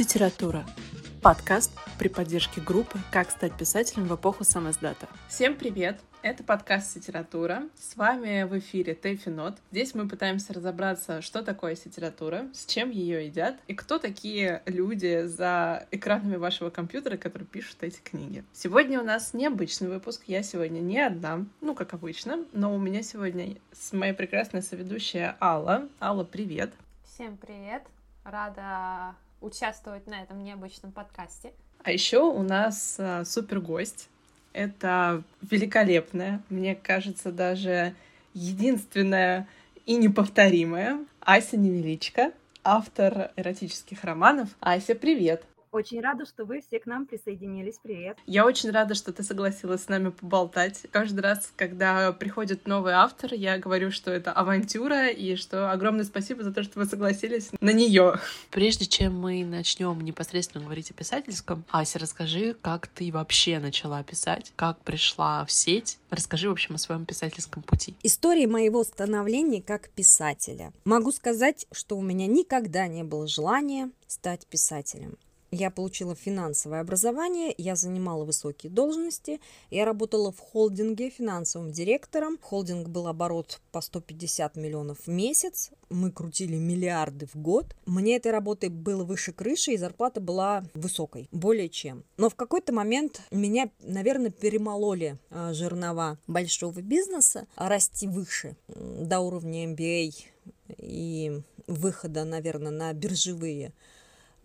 Ситература. Подкаст при поддержке группы «Как стать писателем в эпоху самоздата». Всем привет! Это подкаст «Ситература». С вами в эфире Тэфи Нот. Здесь мы пытаемся разобраться, что такое ситература, с чем ее едят и кто такие люди за экранами вашего компьютера, которые пишут эти книги. Сегодня у нас необычный выпуск. Я сегодня не одна, ну, как обычно, но у меня сегодня с моей прекрасной соведущая Алла. Алла, привет! Всем привет! Рада участвовать на этом необычном подкасте. А еще у нас а, супер гость. Это великолепная, мне кажется, даже единственная и неповторимая Ася Невеличко, автор эротических романов. Ася, привет! Очень рада, что вы все к нам присоединились. Привет. Я очень рада, что ты согласилась с нами поболтать. Каждый раз, когда приходит новый автор, я говорю, что это авантюра и что огромное спасибо за то, что вы согласились на нее. Прежде чем мы начнем непосредственно говорить о писательском, Ася, расскажи, как ты вообще начала писать, как пришла в сеть. Расскажи, в общем, о своем писательском пути. История моего становления как писателя. Могу сказать, что у меня никогда не было желания стать писателем. Я получила финансовое образование, я занимала высокие должности, я работала в холдинге финансовым директором. Холдинг был оборот по 150 миллионов в месяц, мы крутили миллиарды в год. Мне этой работы было выше крыши, и зарплата была высокой, более чем. Но в какой-то момент меня, наверное, перемололи а, жернова большого бизнеса, расти выше, до уровня MBA и выхода, наверное, на биржевые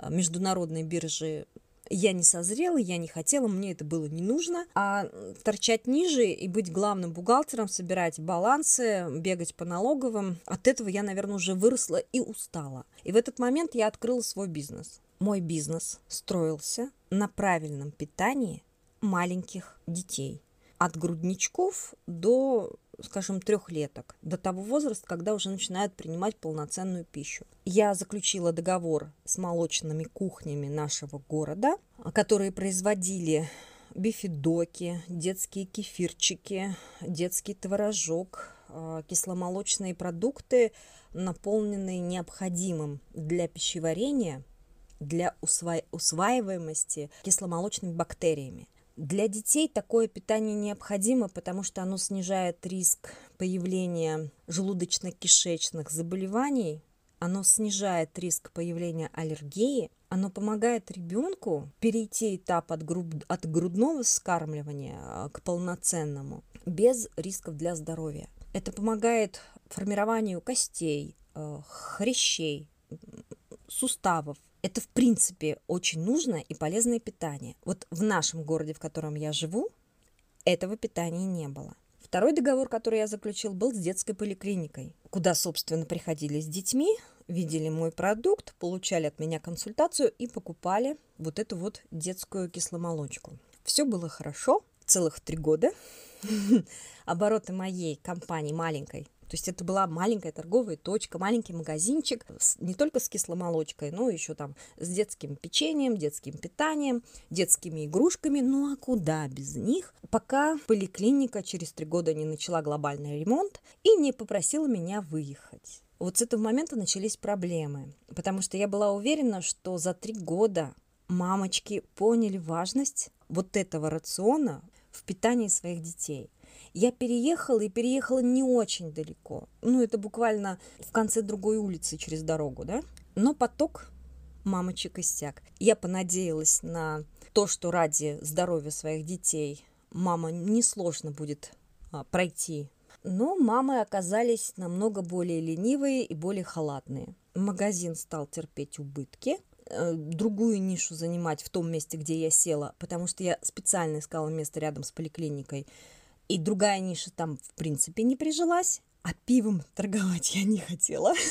международной биржи я не созрела, я не хотела, мне это было не нужно. А торчать ниже и быть главным бухгалтером, собирать балансы, бегать по налоговым, от этого я, наверное, уже выросла и устала. И в этот момент я открыла свой бизнес. Мой бизнес строился на правильном питании маленьких детей. От грудничков до скажем, трехлеток, до того возраста, когда уже начинают принимать полноценную пищу. Я заключила договор с молочными кухнями нашего города, которые производили бифидоки, детские кефирчики, детский творожок, а, кисломолочные продукты, наполненные необходимым для пищеварения, для усва... усваиваемости кисломолочными бактериями. Для детей такое питание необходимо, потому что оно снижает риск появления желудочно-кишечных заболеваний, оно снижает риск появления аллергии, оно помогает ребенку перейти этап от, груд... от грудного вскармливания а, к полноценному без рисков для здоровья. Это помогает формированию костей, э, хрящей, суставов, это, в принципе, очень нужное и полезное питание. Вот в нашем городе, в котором я живу, этого питания не было. Второй договор, который я заключил, был с детской поликлиникой, куда, собственно, приходили с детьми, видели мой продукт, получали от меня консультацию и покупали вот эту вот детскую кисломолочку. Все было хорошо, целых три года. Обороты моей компании маленькой то есть это была маленькая торговая точка, маленький магазинчик, не только с кисломолочкой, но еще там с детским печеньем, детским питанием, детскими игрушками. Ну а куда без них? Пока поликлиника через три года не начала глобальный ремонт и не попросила меня выехать. Вот с этого момента начались проблемы, потому что я была уверена, что за три года мамочки поняли важность вот этого рациона в питании своих детей. Я переехала и переехала не очень далеко. Ну, это буквально в конце другой улицы через дорогу, да? Но поток мамочек иссяк. Я понадеялась на то, что ради здоровья своих детей мама несложно будет а, пройти. Но мамы оказались намного более ленивые и более халатные. Магазин стал терпеть убытки, э, другую нишу занимать в том месте, где я села, потому что я специально искала место рядом с поликлиникой, и другая ниша там, в принципе, не прижилась, а пивом торговать я не хотела.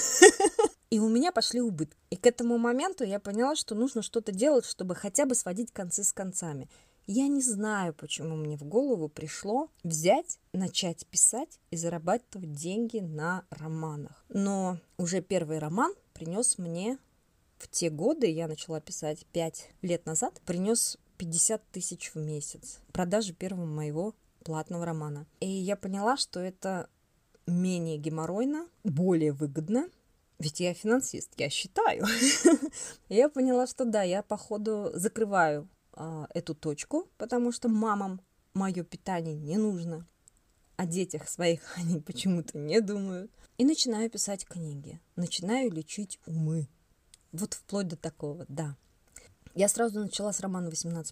И у меня пошли убытки. И к этому моменту я поняла, что нужно что-то делать, чтобы хотя бы сводить концы с концами. Я не знаю, почему мне в голову пришло взять, начать писать и зарабатывать деньги на романах. Но уже первый роман принес мне в те годы, я начала писать 5 лет назад, принес 50 тысяч в месяц. Продажи первого моего платного романа. И я поняла, что это менее геморройно, более выгодно ведь я финансист, я считаю. я поняла, что да, я походу закрываю а, эту точку, потому что мамам мое питание не нужно. О детях своих они почему-то не думают. И начинаю писать книги, начинаю лечить умы. Вот вплоть до такого, да. Я сразу начала с романа 18+,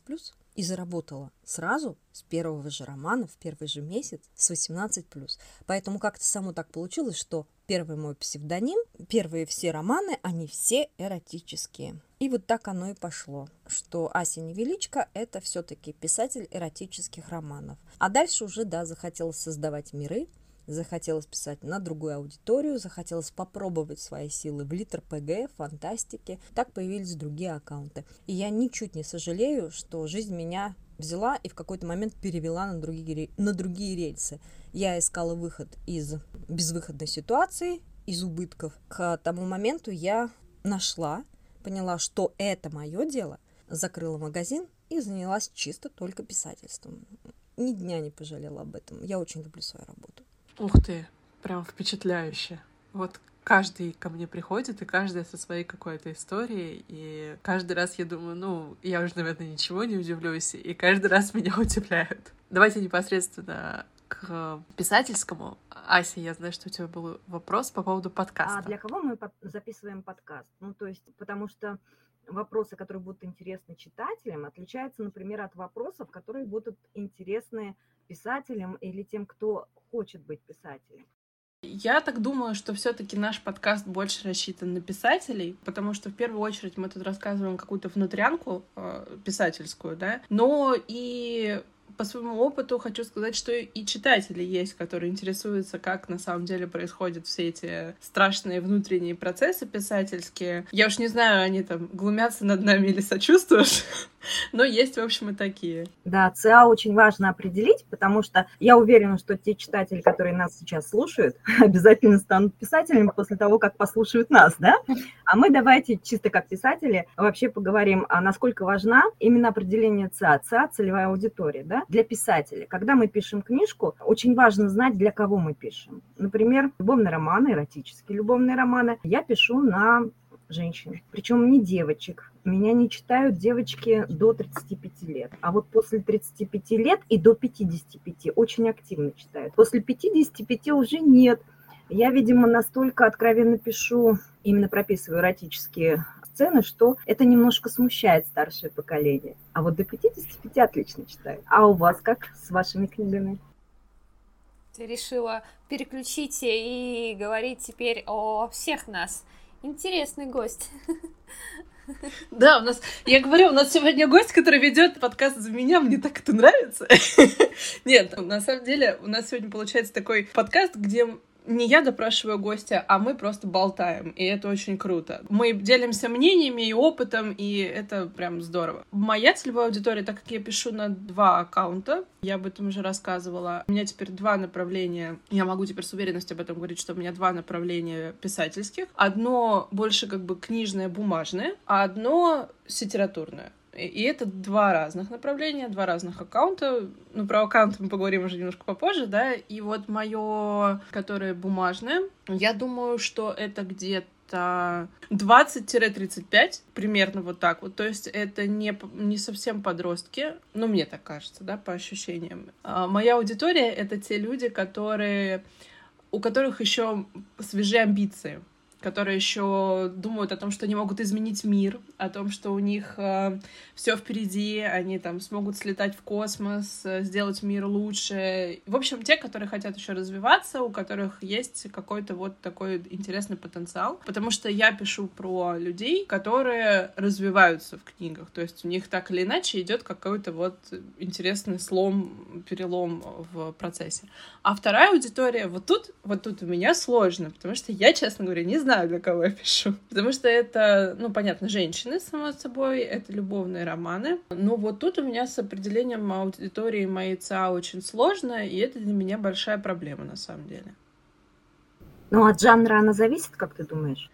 и заработала сразу с первого же романа, в первый же месяц, с 18+. Поэтому как-то само так получилось, что первый мой псевдоним, первые все романы, они все эротические. И вот так оно и пошло, что Ася Невеличко – это все-таки писатель эротических романов. А дальше уже, да, захотелось создавать миры, захотелось писать на другую аудиторию, захотелось попробовать свои силы в литр ПГ, фантастике. Так появились другие аккаунты. И я ничуть не сожалею, что жизнь меня взяла и в какой-то момент перевела на другие, на другие рельсы. Я искала выход из безвыходной ситуации, из убытков. К тому моменту я нашла, поняла, что это мое дело, закрыла магазин и занялась чисто только писательством. Ни дня не пожалела об этом. Я очень люблю свою работу. Ух ты, прям впечатляюще. Вот каждый ко мне приходит, и каждый со своей какой-то историей, и каждый раз я думаю, ну, я уже, наверное, ничего не удивлюсь, и каждый раз меня удивляют. Давайте непосредственно к писательскому. Ася, я знаю, что у тебя был вопрос по поводу подкаста. А для кого мы записываем подкаст? Ну, то есть, потому что вопросы, которые будут интересны читателям, отличаются, например, от вопросов, которые будут интересны писателем или тем, кто хочет быть писателем. Я так думаю, что все-таки наш подкаст больше рассчитан на писателей, потому что в первую очередь мы тут рассказываем какую-то внутрянку э, писательскую, да, но и по своему опыту хочу сказать, что и читатели есть, которые интересуются, как на самом деле происходят все эти страшные внутренние процессы писательские. Я уж не знаю, они там глумятся над нами или сочувствуют, но есть, в общем, и такие. Да, ЦА очень важно определить, потому что я уверена, что те читатели, которые нас сейчас слушают, обязательно станут писателями после того, как послушают нас, да? А мы давайте чисто как писатели вообще поговорим, а насколько важна именно определение ЦА, ЦА – целевая аудитория, да? Для писателя. Когда мы пишем книжку, очень важно знать, для кого мы пишем. Например, любовные романы, эротические любовные романы. Я пишу на женщин, причем не девочек. Меня не читают девочки до 35 лет. А вот после 35 лет и до 55 очень активно читают. После 55 уже нет. Я, видимо, настолько откровенно пишу, именно прописываю эротические сцены, что это немножко смущает старшее поколение. А вот до 55 отлично читаю. А у вас как с вашими книгами? Ты решила переключить и говорить теперь о всех нас. Интересный гость. Да, у нас, я говорю, у нас сегодня гость, который ведет подкаст за меня, мне так это нравится. Нет, на самом деле у нас сегодня получается такой подкаст, где не я допрашиваю гостя, а мы просто болтаем, и это очень круто. Мы делимся мнениями и опытом, и это прям здорово. Моя целевая аудитория, так как я пишу на два аккаунта, я об этом уже рассказывала, у меня теперь два направления, я могу теперь с уверенностью об этом говорить, что у меня два направления писательских. Одно больше как бы книжное, бумажное, а одно литературное. И это два разных направления, два разных аккаунта. Ну, про аккаунт мы поговорим уже немножко попозже, да. И вот мое, которое бумажное, я думаю, что это где-то 20-35, примерно вот так вот. То есть это не, не совсем подростки, ну, мне так кажется, да, по ощущениям. А моя аудитория — это те люди, которые у которых еще свежие амбиции которые еще думают о том, что они могут изменить мир, о том, что у них э, все впереди, они там смогут слетать в космос, э, сделать мир лучше. В общем, те, которые хотят еще развиваться, у которых есть какой-то вот такой интересный потенциал. Потому что я пишу про людей, которые развиваются в книгах. То есть у них так или иначе идет какой-то вот интересный слом, перелом в процессе. А вторая аудитория, вот тут, вот тут у меня сложно, потому что я, честно говоря, не знаю, знаю, для кого я пишу. Потому что это, ну, понятно, женщины, само собой, это любовные романы. Но вот тут у меня с определением аудитории моей ЦА очень сложно, и это для меня большая проблема на самом деле. Ну, от жанра она зависит, как ты думаешь?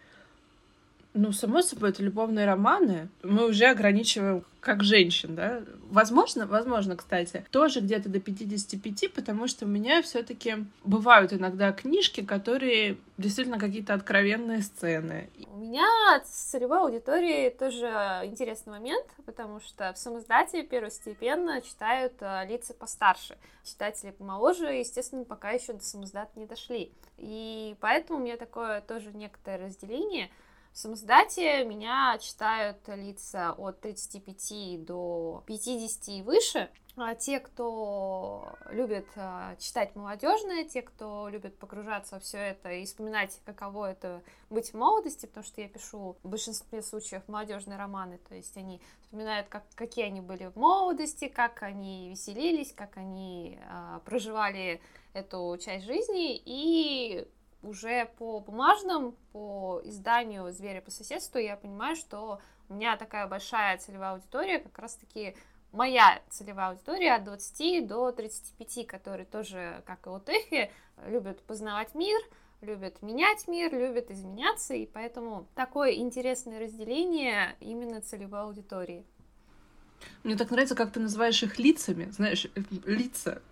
Ну, само собой, это любовные романы. Мы уже ограничиваем как женщин, да. Возможно, возможно, кстати, тоже где-то до 55, потому что у меня все таки бывают иногда книжки, которые действительно какие-то откровенные сцены. У меня с целевой аудиторией тоже интересный момент, потому что в самоздате первостепенно читают э, лица постарше. Читатели помоложе, естественно, пока еще до самоздата не дошли. И поэтому у меня такое тоже некоторое разделение — в самоздате меня читают лица от 35 до 50 и выше. А те, кто любит а, читать молодежное, те, кто любит погружаться во все это и вспоминать, каково это быть в молодости, потому что я пишу в большинстве случаев молодежные романы, то есть они вспоминают, как, какие они были в молодости, как они веселились, как они а, проживали эту часть жизни, и уже по бумажным, по изданию «Звери по соседству» я понимаю, что у меня такая большая целевая аудитория, как раз-таки моя целевая аудитория от 20 до 35, которые тоже, как и у Тэфи, любят познавать мир, любят менять мир, любят изменяться, и поэтому такое интересное разделение именно целевой аудитории. Мне так нравится, как ты называешь их лицами, знаешь, лица,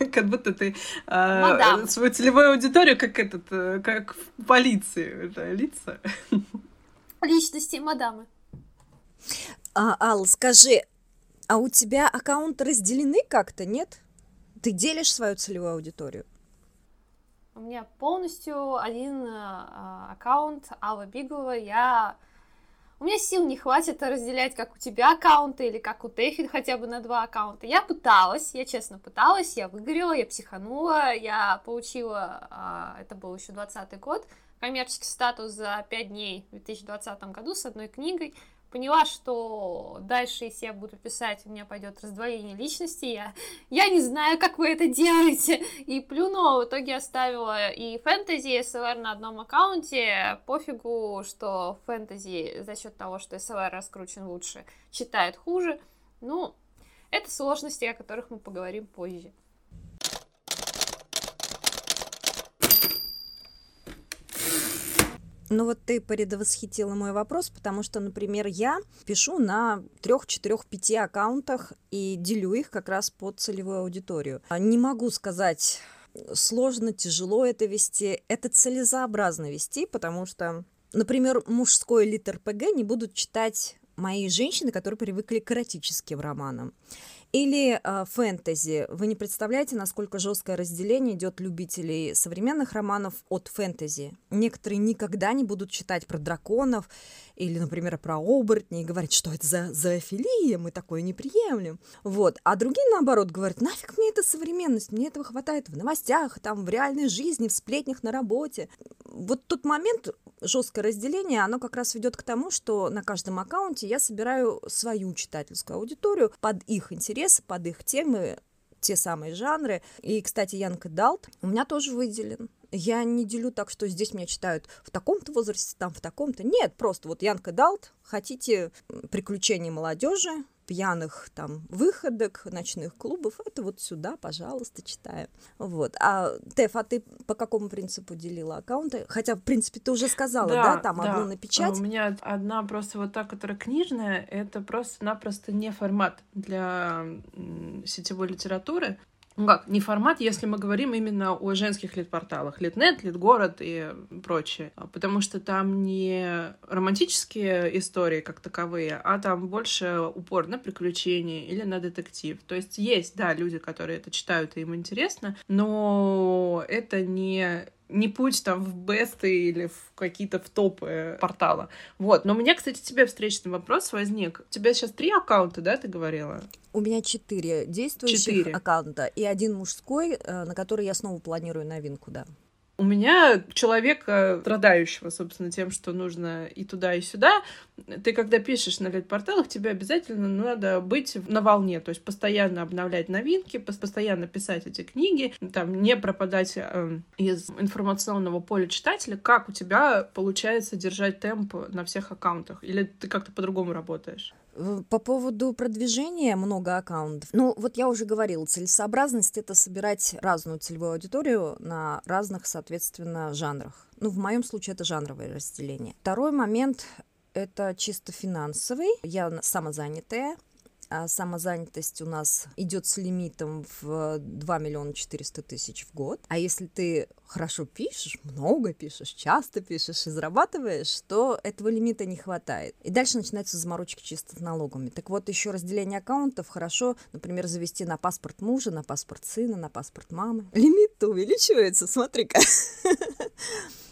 как будто ты э, свою целевую аудиторию, как этот, э, как в полиции, это лица. Личности мадамы. А, Алла, скажи, а у тебя аккаунты разделены как-то, нет? Ты делишь свою целевую аудиторию? У меня полностью один э, аккаунт Алла Биглова. Я у меня сил не хватит разделять, как у тебя аккаунты или как у Тэфи хотя бы на два аккаунта. Я пыталась, я честно пыталась, я выгорела, я психанула, я получила, а, это был еще 20 год, коммерческий статус за 5 дней в 2020 году с одной книгой поняла, что дальше, если я буду писать, у меня пойдет раздвоение личности, я, я не знаю, как вы это делаете, и плюнула, в итоге оставила и фэнтези, и СЛР на одном аккаунте, пофигу, что фэнтези за счет того, что СЛР раскручен лучше, читает хуже, ну, это сложности, о которых мы поговорим позже. Ну вот ты предвосхитила мой вопрос, потому что, например, я пишу на трех, четырех, пяти аккаунтах и делю их как раз под целевую аудиторию. А не могу сказать, сложно, тяжело это вести. Это целесообразно вести, потому что, например, мужской литр ПГ не будут читать мои женщины, которые привыкли к эротическим романам. Или э, фэнтези. Вы не представляете, насколько жесткое разделение идет любителей современных романов от фэнтези. Некоторые никогда не будут читать про драконов или, например, про оборотней и говорить, что это за зоофилия, мы такое не приемлем. Вот. А другие, наоборот, говорят, нафиг мне эта современность, мне этого хватает в новостях, там, в реальной жизни, в сплетнях на работе. Вот тот момент, жесткое разделение, оно как раз ведет к тому, что на каждом аккаунте я собираю свою читательскую аудиторию под их интересы, под их темы, те самые жанры. И, кстати, Янка Далт у меня тоже выделен. Я не делю так, что здесь меня читают в таком-то возрасте, там в таком-то. Нет, просто вот Янка Далт, хотите приключения молодежи, пьяных там выходок, ночных клубов, это вот сюда, пожалуйста, читаю. Вот. А, Теф, а ты по какому принципу делила аккаунты? Хотя, в принципе, ты уже сказала, да, да там да. одну на печать? У меня одна просто вот та, которая книжная, это просто-напросто не формат для сетевой литературы ну как, не формат, если мы говорим именно о женских лид-порталах, Литнет, Литгород и прочее, а, потому что там не романтические истории как таковые, а там больше упор на приключения или на детектив. То есть есть, да, люди, которые это читают и им интересно, но это не не путь там в бесты или в какие-то в топы портала. Вот. Но у меня, кстати, тебе встречный вопрос возник. У тебя сейчас три аккаунта, да, ты говорила? У меня четыре действующих четыре. аккаунта и один мужской, э, на который я снова планирую новинку, да. У меня человека, страдающего, собственно, тем, что нужно и туда, и сюда, ты когда пишешь на лид-порталах, тебе обязательно надо быть на волне, то есть постоянно обновлять новинки, постоянно писать эти книги, там, не пропадать э, из информационного поля читателя. Как у тебя получается держать темп на всех аккаунтах? Или ты как-то по-другому работаешь? По поводу продвижения много аккаунтов. Ну, вот я уже говорила, целесообразность — это собирать разную целевую аудиторию на разных, соответственно, жанрах. Ну, в моем случае это жанровое разделение. Второй момент — это чисто финансовый. Я самозанятая, а самозанятость у нас идет с лимитом в 2 миллиона 400 тысяч в год. А если ты хорошо пишешь, много пишешь, часто пишешь и зарабатываешь, то этого лимита не хватает. И дальше начинаются заморочки чисто с налогами. Так вот, еще разделение аккаунтов хорошо, например, завести на паспорт мужа, на паспорт сына, на паспорт мамы. Лимит-то увеличивается, смотри-ка.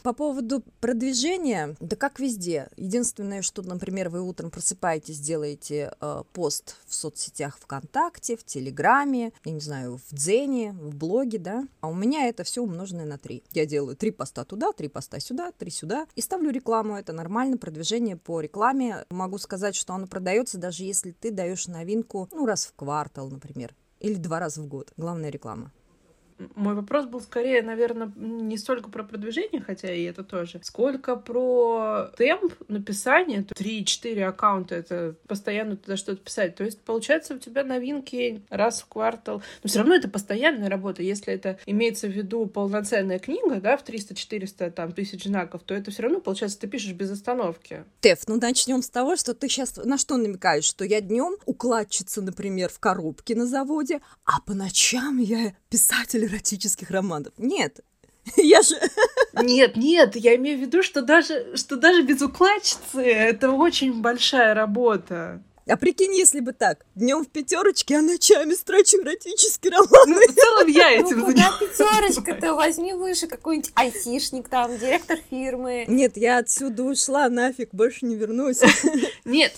По поводу продвижения, да как везде. Единственное, что, например, вы утром просыпаетесь, делаете э, пост в соцсетях ВКонтакте, в Телеграме, я не знаю, в Дзене, в блоге, да, а у меня это все умноженное на три. Я делаю три поста туда, три поста сюда, три сюда и ставлю рекламу. Это нормально, продвижение по рекламе. Могу сказать, что оно продается, даже если ты даешь новинку, ну, раз в квартал, например, или два раза в год. Главная реклама мой вопрос был скорее, наверное, не столько про продвижение, хотя и это тоже, сколько про темп написания. Три-четыре аккаунта — это постоянно туда что-то писать. То есть, получается, у тебя новинки раз в квартал. Но все равно это постоянная работа. Если это имеется в виду полноценная книга, да, в 300-400 там, тысяч знаков, то это все равно, получается, ты пишешь без остановки. Теф, ну начнем с того, что ты сейчас на что намекаешь? Что я днем укладчица, например, в коробке на заводе, а по ночам я писатель эротических романов. Нет, я же... Нет, нет, я имею в виду, что даже, что даже без укладчицы это очень большая работа. А прикинь, если бы так, днем в пятерочке, а ночами строчу эротический роман. Ну, в целом я этим ну, занимаюсь. пятерочка-то возьми выше какой-нибудь айтишник там, директор фирмы. Нет, я отсюда ушла, нафиг, больше не вернусь. Нет,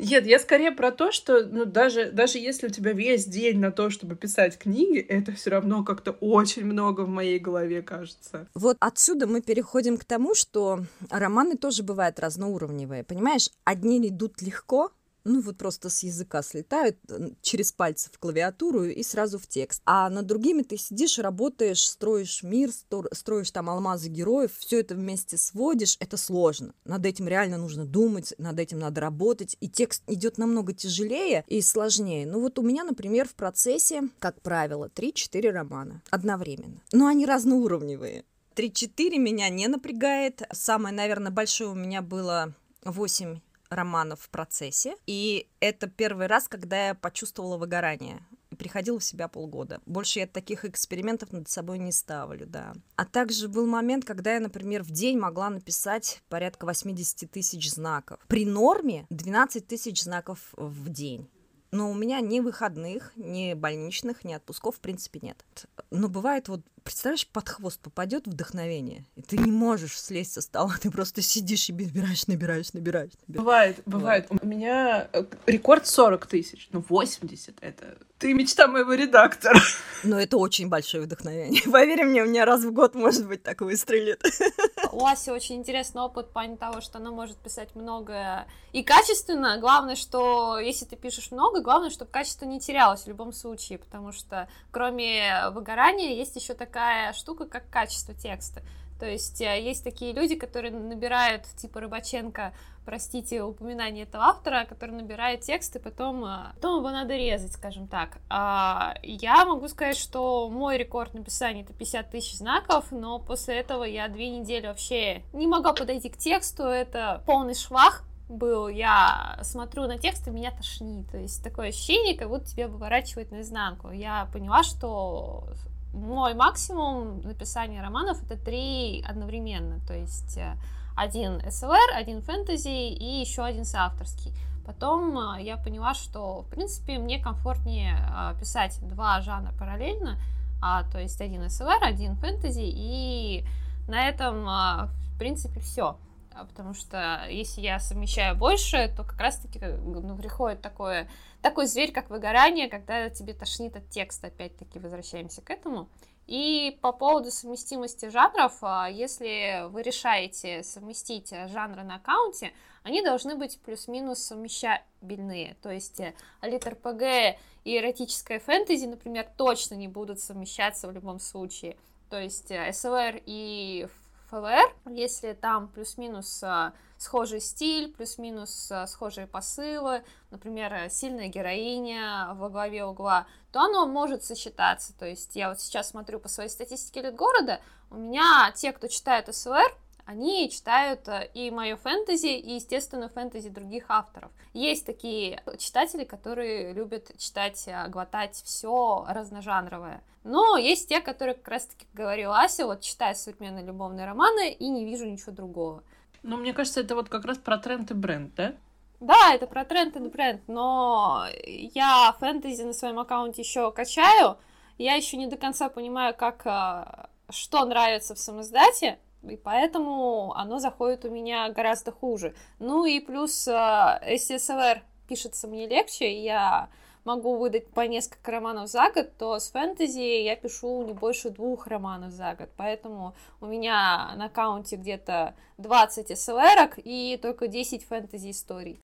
нет, я скорее про то, что ну, даже, даже если у тебя весь день на то, чтобы писать книги, это все равно как-то очень много в моей голове кажется. Вот отсюда мы переходим к тому, что романы тоже бывают разноуровневые. Понимаешь, одни идут легко, ну вот просто с языка слетают через пальцы в клавиатуру и сразу в текст. А над другими ты сидишь, работаешь, строишь мир, строишь там алмазы героев, все это вместе сводишь, это сложно. Над этим реально нужно думать, над этим надо работать, и текст идет намного тяжелее и сложнее. Ну вот у меня, например, в процессе, как правило, 3-4 романа одновременно. Но они разноуровневые. 3-4 меня не напрягает. Самое, наверное, большое у меня было 8 романов в процессе. И это первый раз, когда я почувствовала выгорание. Приходила в себя полгода. Больше я таких экспериментов над собой не ставлю, да. А также был момент, когда я, например, в день могла написать порядка 80 тысяч знаков. При норме 12 тысяч знаков в день. Но у меня ни выходных, ни больничных, ни отпусков в принципе нет. Но бывает вот представляешь, под хвост попадет вдохновение, и ты не можешь слезть со стола, ты просто сидишь и набираешь, набираешь, набираешь. набираешь. Бывает, бывает. У меня э, рекорд 40 тысяч, ну 80 это... Ты мечта моего редактора. Но это очень большое вдохновение. Поверь мне, у меня раз в год, может быть, так выстрелит. У Аси очень интересный опыт в плане того, что она может писать много и качественно. Главное, что если ты пишешь много, главное, чтобы качество не терялось в любом случае, потому что кроме выгорания есть еще такая такая штука, как качество текста. То есть э, есть такие люди, которые набирают, типа Рыбаченко, простите, упоминание этого автора, который набирает текст, и потом, э, потом его надо резать, скажем так. А, я могу сказать, что мой рекорд написания это 50 тысяч знаков, но после этого я две недели вообще не могла подойти к тексту, это полный швах, был, я смотрю на текст, и меня тошнит. То есть такое ощущение, как будто тебя выворачивает наизнанку. Я поняла, что мой максимум написания романов это три одновременно, то есть э, один СЛР, один фэнтези и еще один соавторский. Потом э, я поняла, что, в принципе, мне комфортнее э, писать два жанра параллельно, а, то есть один СЛР, один фэнтези, и на этом, в принципе, все. А, потому что если я совмещаю больше, то как раз-таки ну, приходит такое такой зверь, как выгорание, когда тебе тошнит от текста, опять-таки возвращаемся к этому. И по поводу совместимости жанров, а, если вы решаете совместить жанры на аккаунте, они должны быть плюс-минус совмещабельные. То есть литр ПГ и эротическая фэнтези, например, точно не будут совмещаться в любом случае. То есть СЛР и ФЛР, если там плюс-минус а, схожий стиль, плюс-минус э, схожие посылы, например, э, сильная героиня во главе угла, то оно может сочетаться. То есть я вот сейчас смотрю по своей статистике лет города, у меня те, кто читает СЛР, они читают э, и мое фэнтези, и, естественно, фэнтези других авторов. Есть такие читатели, которые любят читать, э, глотать все разножанровое. Но есть те, которые, как раз-таки говорила Ася, вот читаю современные любовные романы и не вижу ничего другого. Ну, мне кажется, это вот как раз про тренд и бренд, да? Да, это про тренд и бренд, но я фэнтези на своем аккаунте еще качаю, я еще не до конца понимаю, как э, что нравится в самоздате, и поэтому оно заходит у меня гораздо хуже. Ну и плюс SSLR э, пишется мне легче, и я могу выдать по несколько романов за год, то с фэнтези я пишу не больше двух романов за год, поэтому у меня на аккаунте где-то 20 SLR и только 10 фэнтези историй.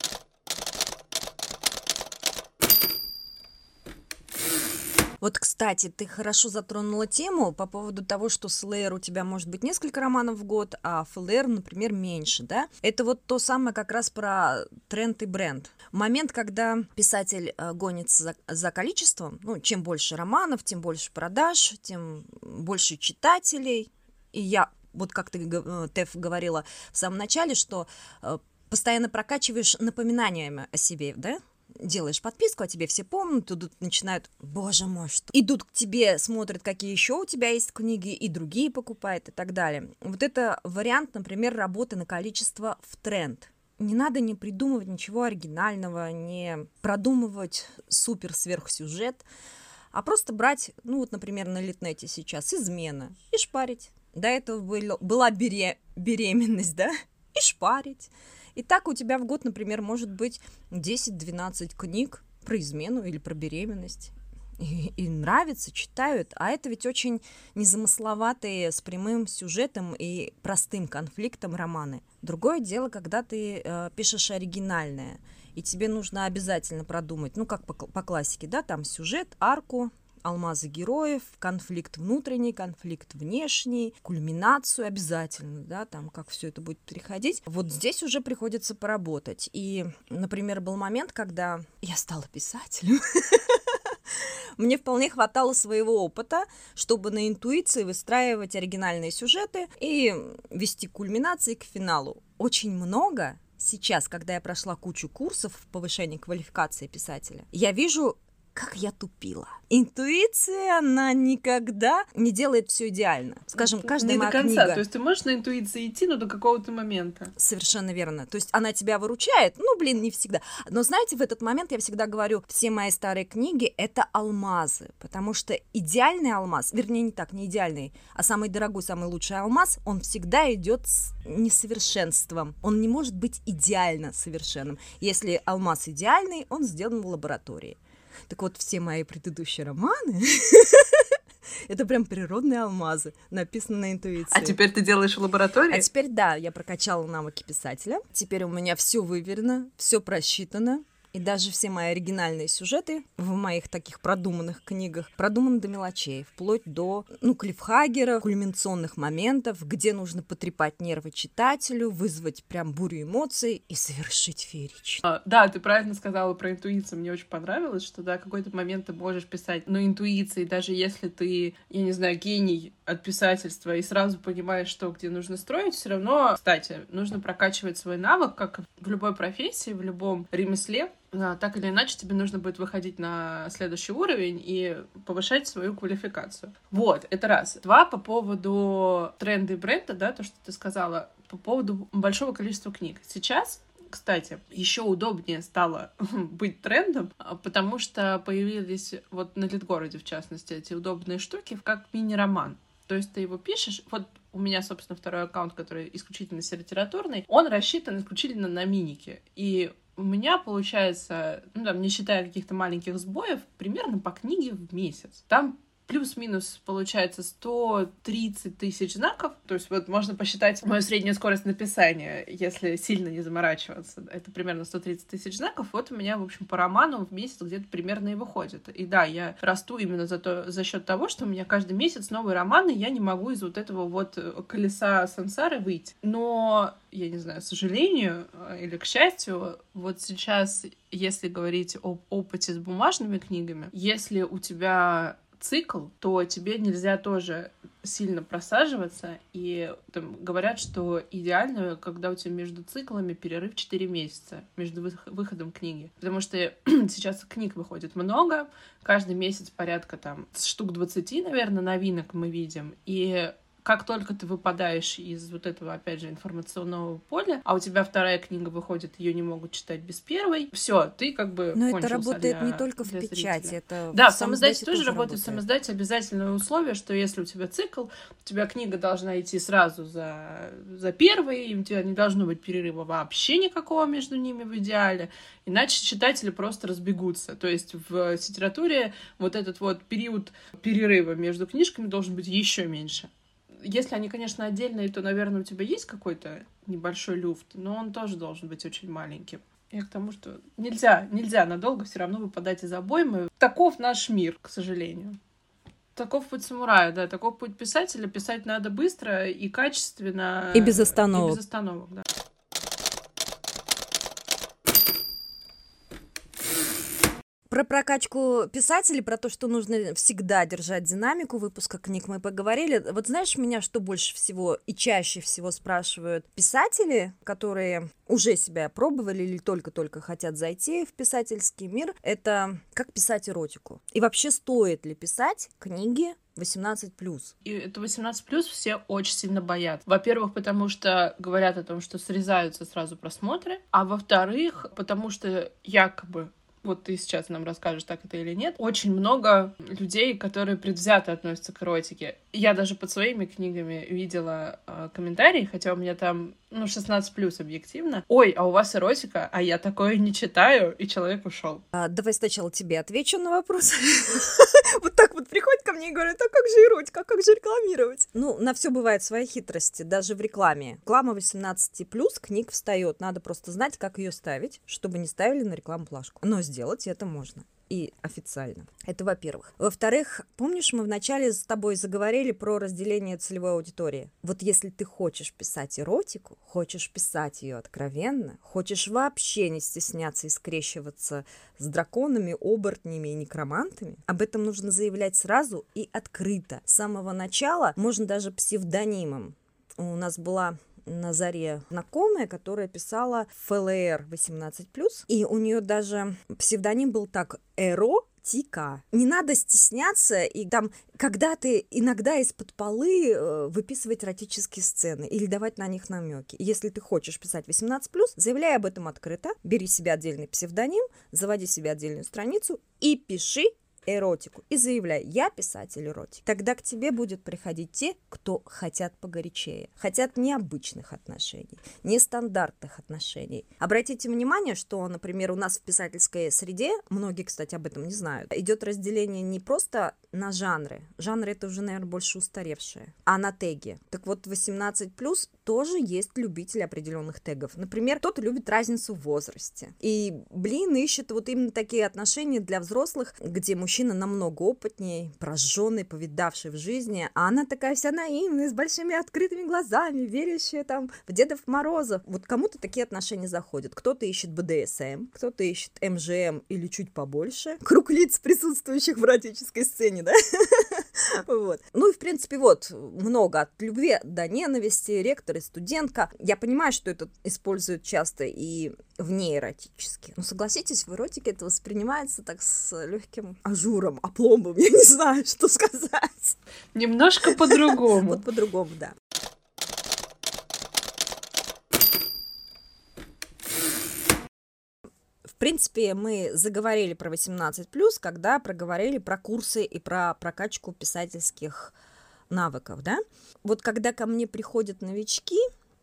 Вот, кстати, ты хорошо затронула тему по поводу того, что с ЛР у тебя может быть несколько романов в год, а ФЛР, например, меньше, да? Это вот то самое как раз про тренд и бренд. Момент, когда писатель э, гонится за, за количеством, ну, чем больше романов, тем больше продаж, тем больше читателей. И я, вот как ты, э, Теф, говорила в самом начале, что э, постоянно прокачиваешь напоминаниями о себе, да? Делаешь подписку, а тебе все помнят, тут начинают, боже мой, что... Идут к тебе, смотрят, какие еще у тебя есть книги, и другие покупают и так далее. Вот это вариант, например, работы на количество в тренд. Не надо не придумывать ничего оригинального, не продумывать супер сверхсюжет, а просто брать, ну вот, например, на Литнете сейчас измена и шпарить. До этого была бере... беременность, да, и шпарить. И так у тебя в год, например, может быть 10-12 книг про измену или про беременность. И, и нравится, читают, а это ведь очень незамысловатые с прямым сюжетом и простым конфликтом романы. Другое дело, когда ты э, пишешь оригинальное, и тебе нужно обязательно продумать, ну как по, по классике, да, там сюжет, арку, алмазы героев, конфликт внутренний, конфликт внешний, кульминацию обязательно, да, там как все это будет переходить. Вот здесь уже приходится поработать. И, например, был момент, когда я стала писателем. Мне вполне хватало своего опыта, чтобы на интуиции выстраивать оригинальные сюжеты и вести кульминации к финалу. Очень много сейчас, когда я прошла кучу курсов повышения квалификации писателя, я вижу как я тупила. Интуиция, она никогда не делает все идеально. Скажем, каждая не моя до конца. книга... То есть ты можешь на интуиции идти, но до какого-то момента. Совершенно верно. То есть она тебя выручает, ну, блин, не всегда. Но знаете, в этот момент я всегда говорю, все мои старые книги — это алмазы, потому что идеальный алмаз, вернее, не так, не идеальный, а самый дорогой, самый лучший алмаз, он всегда идет с несовершенством. Он не может быть идеально совершенным. Если алмаз идеальный, он сделан в лаборатории. Так вот, все мои предыдущие романы Это прям природные алмазы, написано на интуиции. А теперь ты делаешь в лаборатории? А теперь, да, я прокачала навыки писателя. Теперь у меня все выверено, все просчитано. И даже все мои оригинальные сюжеты в моих таких продуманных книгах продуманы до мелочей, вплоть до, ну, клифхагеров, кульминационных моментов, где нужно потрепать нервы читателю, вызвать прям бурю эмоций и совершить феерично. А, да, ты правильно сказала про интуицию. Мне очень понравилось, что, да, какой-то момент ты можешь писать, но интуиции, даже если ты, я не знаю, гений от писательства и сразу понимаешь, что где нужно строить, все равно, кстати, нужно прокачивать свой навык, как в любой профессии, в любом ремесле, так или иначе тебе нужно будет выходить на следующий уровень и повышать свою квалификацию. Вот, это раз. Два, по поводу тренда и бренда, да, то, что ты сказала, по поводу большого количества книг. Сейчас кстати, еще удобнее стало быть трендом, потому что появились вот на Литгороде, в частности, эти удобные штуки, как мини-роман. То есть ты его пишешь, вот у меня, собственно, второй аккаунт, который исключительно литературный, он рассчитан исключительно на миники. И у меня получается, ну, там, не считая каких-то маленьких сбоев, примерно по книге в месяц. Там плюс-минус получается 130 тысяч знаков. То есть вот можно посчитать мою среднюю скорость написания, если сильно не заморачиваться. Это примерно 130 тысяч знаков. Вот у меня, в общем, по роману в месяц где-то примерно и выходит. И да, я расту именно за, то, за счет того, что у меня каждый месяц новые романы, я не могу из вот этого вот колеса сансары выйти. Но я не знаю, к сожалению э, или к счастью, вот сейчас, если говорить об опыте с бумажными книгами, если у тебя цикл, то тебе нельзя тоже сильно просаживаться. И там говорят, что идеально, когда у тебя между циклами перерыв 4 месяца между выходом книги. Потому что сейчас книг выходит много, каждый месяц порядка там штук 20, наверное, новинок мы видим. И как только ты выпадаешь из вот этого, опять же, информационного поля, а у тебя вторая книга выходит, ее не могут читать без первой, все, ты как бы Но это работает для, не только в печати, зрителя. это Да, в самоиздате тоже, тоже работает. В самоиздате обязательное условие, что если у тебя цикл, у тебя книга должна идти сразу за, за первой, и у тебя не должно быть перерыва вообще никакого между ними в идеале, иначе читатели просто разбегутся. То есть в литературе вот этот вот период перерыва между книжками должен быть еще меньше если они, конечно, отдельные, то, наверное, у тебя есть какой-то небольшой люфт, но он тоже должен быть очень маленьким. Я к тому, что нельзя, нельзя надолго все равно выпадать из обоймы. Таков наш мир, к сожалению. Таков путь самурая, да, таков путь писателя. Писать надо быстро и качественно. И без остановок. И без остановок, да. Про прокачку писателей, про то, что нужно всегда держать динамику выпуска книг, мы поговорили. Вот знаешь, меня что больше всего и чаще всего спрашивают писатели, которые уже себя пробовали или только-только хотят зайти в писательский мир, это как писать эротику. И вообще стоит ли писать книги 18 плюс. И это 18 плюс все очень сильно боятся. Во-первых, потому что говорят о том, что срезаются сразу просмотры, а во-вторых, потому что якобы вот ты сейчас нам расскажешь, так это или нет, очень много людей, которые предвзято относятся к эротике. Я даже под своими книгами видела э, комментарии, хотя у меня там, ну, 16 плюс объективно. Ой, а у вас эротика, а я такое не читаю, и человек ушел. А, давай сначала тебе отвечу на вопрос. Вот так вот приходит ко мне и говорит, а как же эротика, а как же рекламировать? Ну, на все бывает свои хитрости, даже в рекламе. Реклама 18 плюс, книг встает, надо просто знать, как ее ставить, чтобы не ставили на рекламу плашку. Но сделать это можно и официально. Это во-первых. Во-вторых, помнишь, мы вначале с тобой заговорили про разделение целевой аудитории. Вот если ты хочешь писать эротику, хочешь писать ее откровенно, хочешь вообще не стесняться и скрещиваться с драконами, оборотнями и некромантами, об этом нужно заявлять сразу и открыто. С самого начала можно даже псевдонимом. У нас была на заре знакомая, которая писала ФЛР 18+, и у нее даже псевдоним был так «Эро Тика. Не надо стесняться и там, когда ты иногда из-под полы э, выписывать эротические сцены или давать на них намеки. Если ты хочешь писать 18+, заявляй об этом открыто, бери себе отдельный псевдоним, заводи себе отдельную страницу и пиши эротику и заявляй, я писатель эротики, тогда к тебе будут приходить те, кто хотят погорячее, хотят необычных отношений, нестандартных отношений. Обратите внимание, что, например, у нас в писательской среде, многие, кстати, об этом не знают, идет разделение не просто на жанры, жанры это уже, наверное, больше устаревшие, а на теги. Так вот, 18 плюс тоже есть любители определенных тегов. Например, кто-то любит разницу в возрасте. И, блин, ищет вот именно такие отношения для взрослых, где мужчина намного опытнее, прожженный, повидавший в жизни, а она такая вся наивная, с большими открытыми глазами, верящая там в Дедов Морозов. Вот кому-то такие отношения заходят. Кто-то ищет БДСМ, кто-то ищет МЖМ или чуть побольше. Круг лиц, присутствующих в эротической сцене, да? Вот. Ну и, в принципе, вот, много от любви до ненависти, ректор и студентка. Я понимаю, что это используют часто и вне эротически. Но согласитесь, в эротике это воспринимается так с легким ажуром, апломбом, я не знаю, что сказать. Немножко по-другому. Вот по-другому, да. В принципе, мы заговорили про 18+, когда проговорили про курсы и про прокачку писательских навыков, да? Вот когда ко мне приходят новички,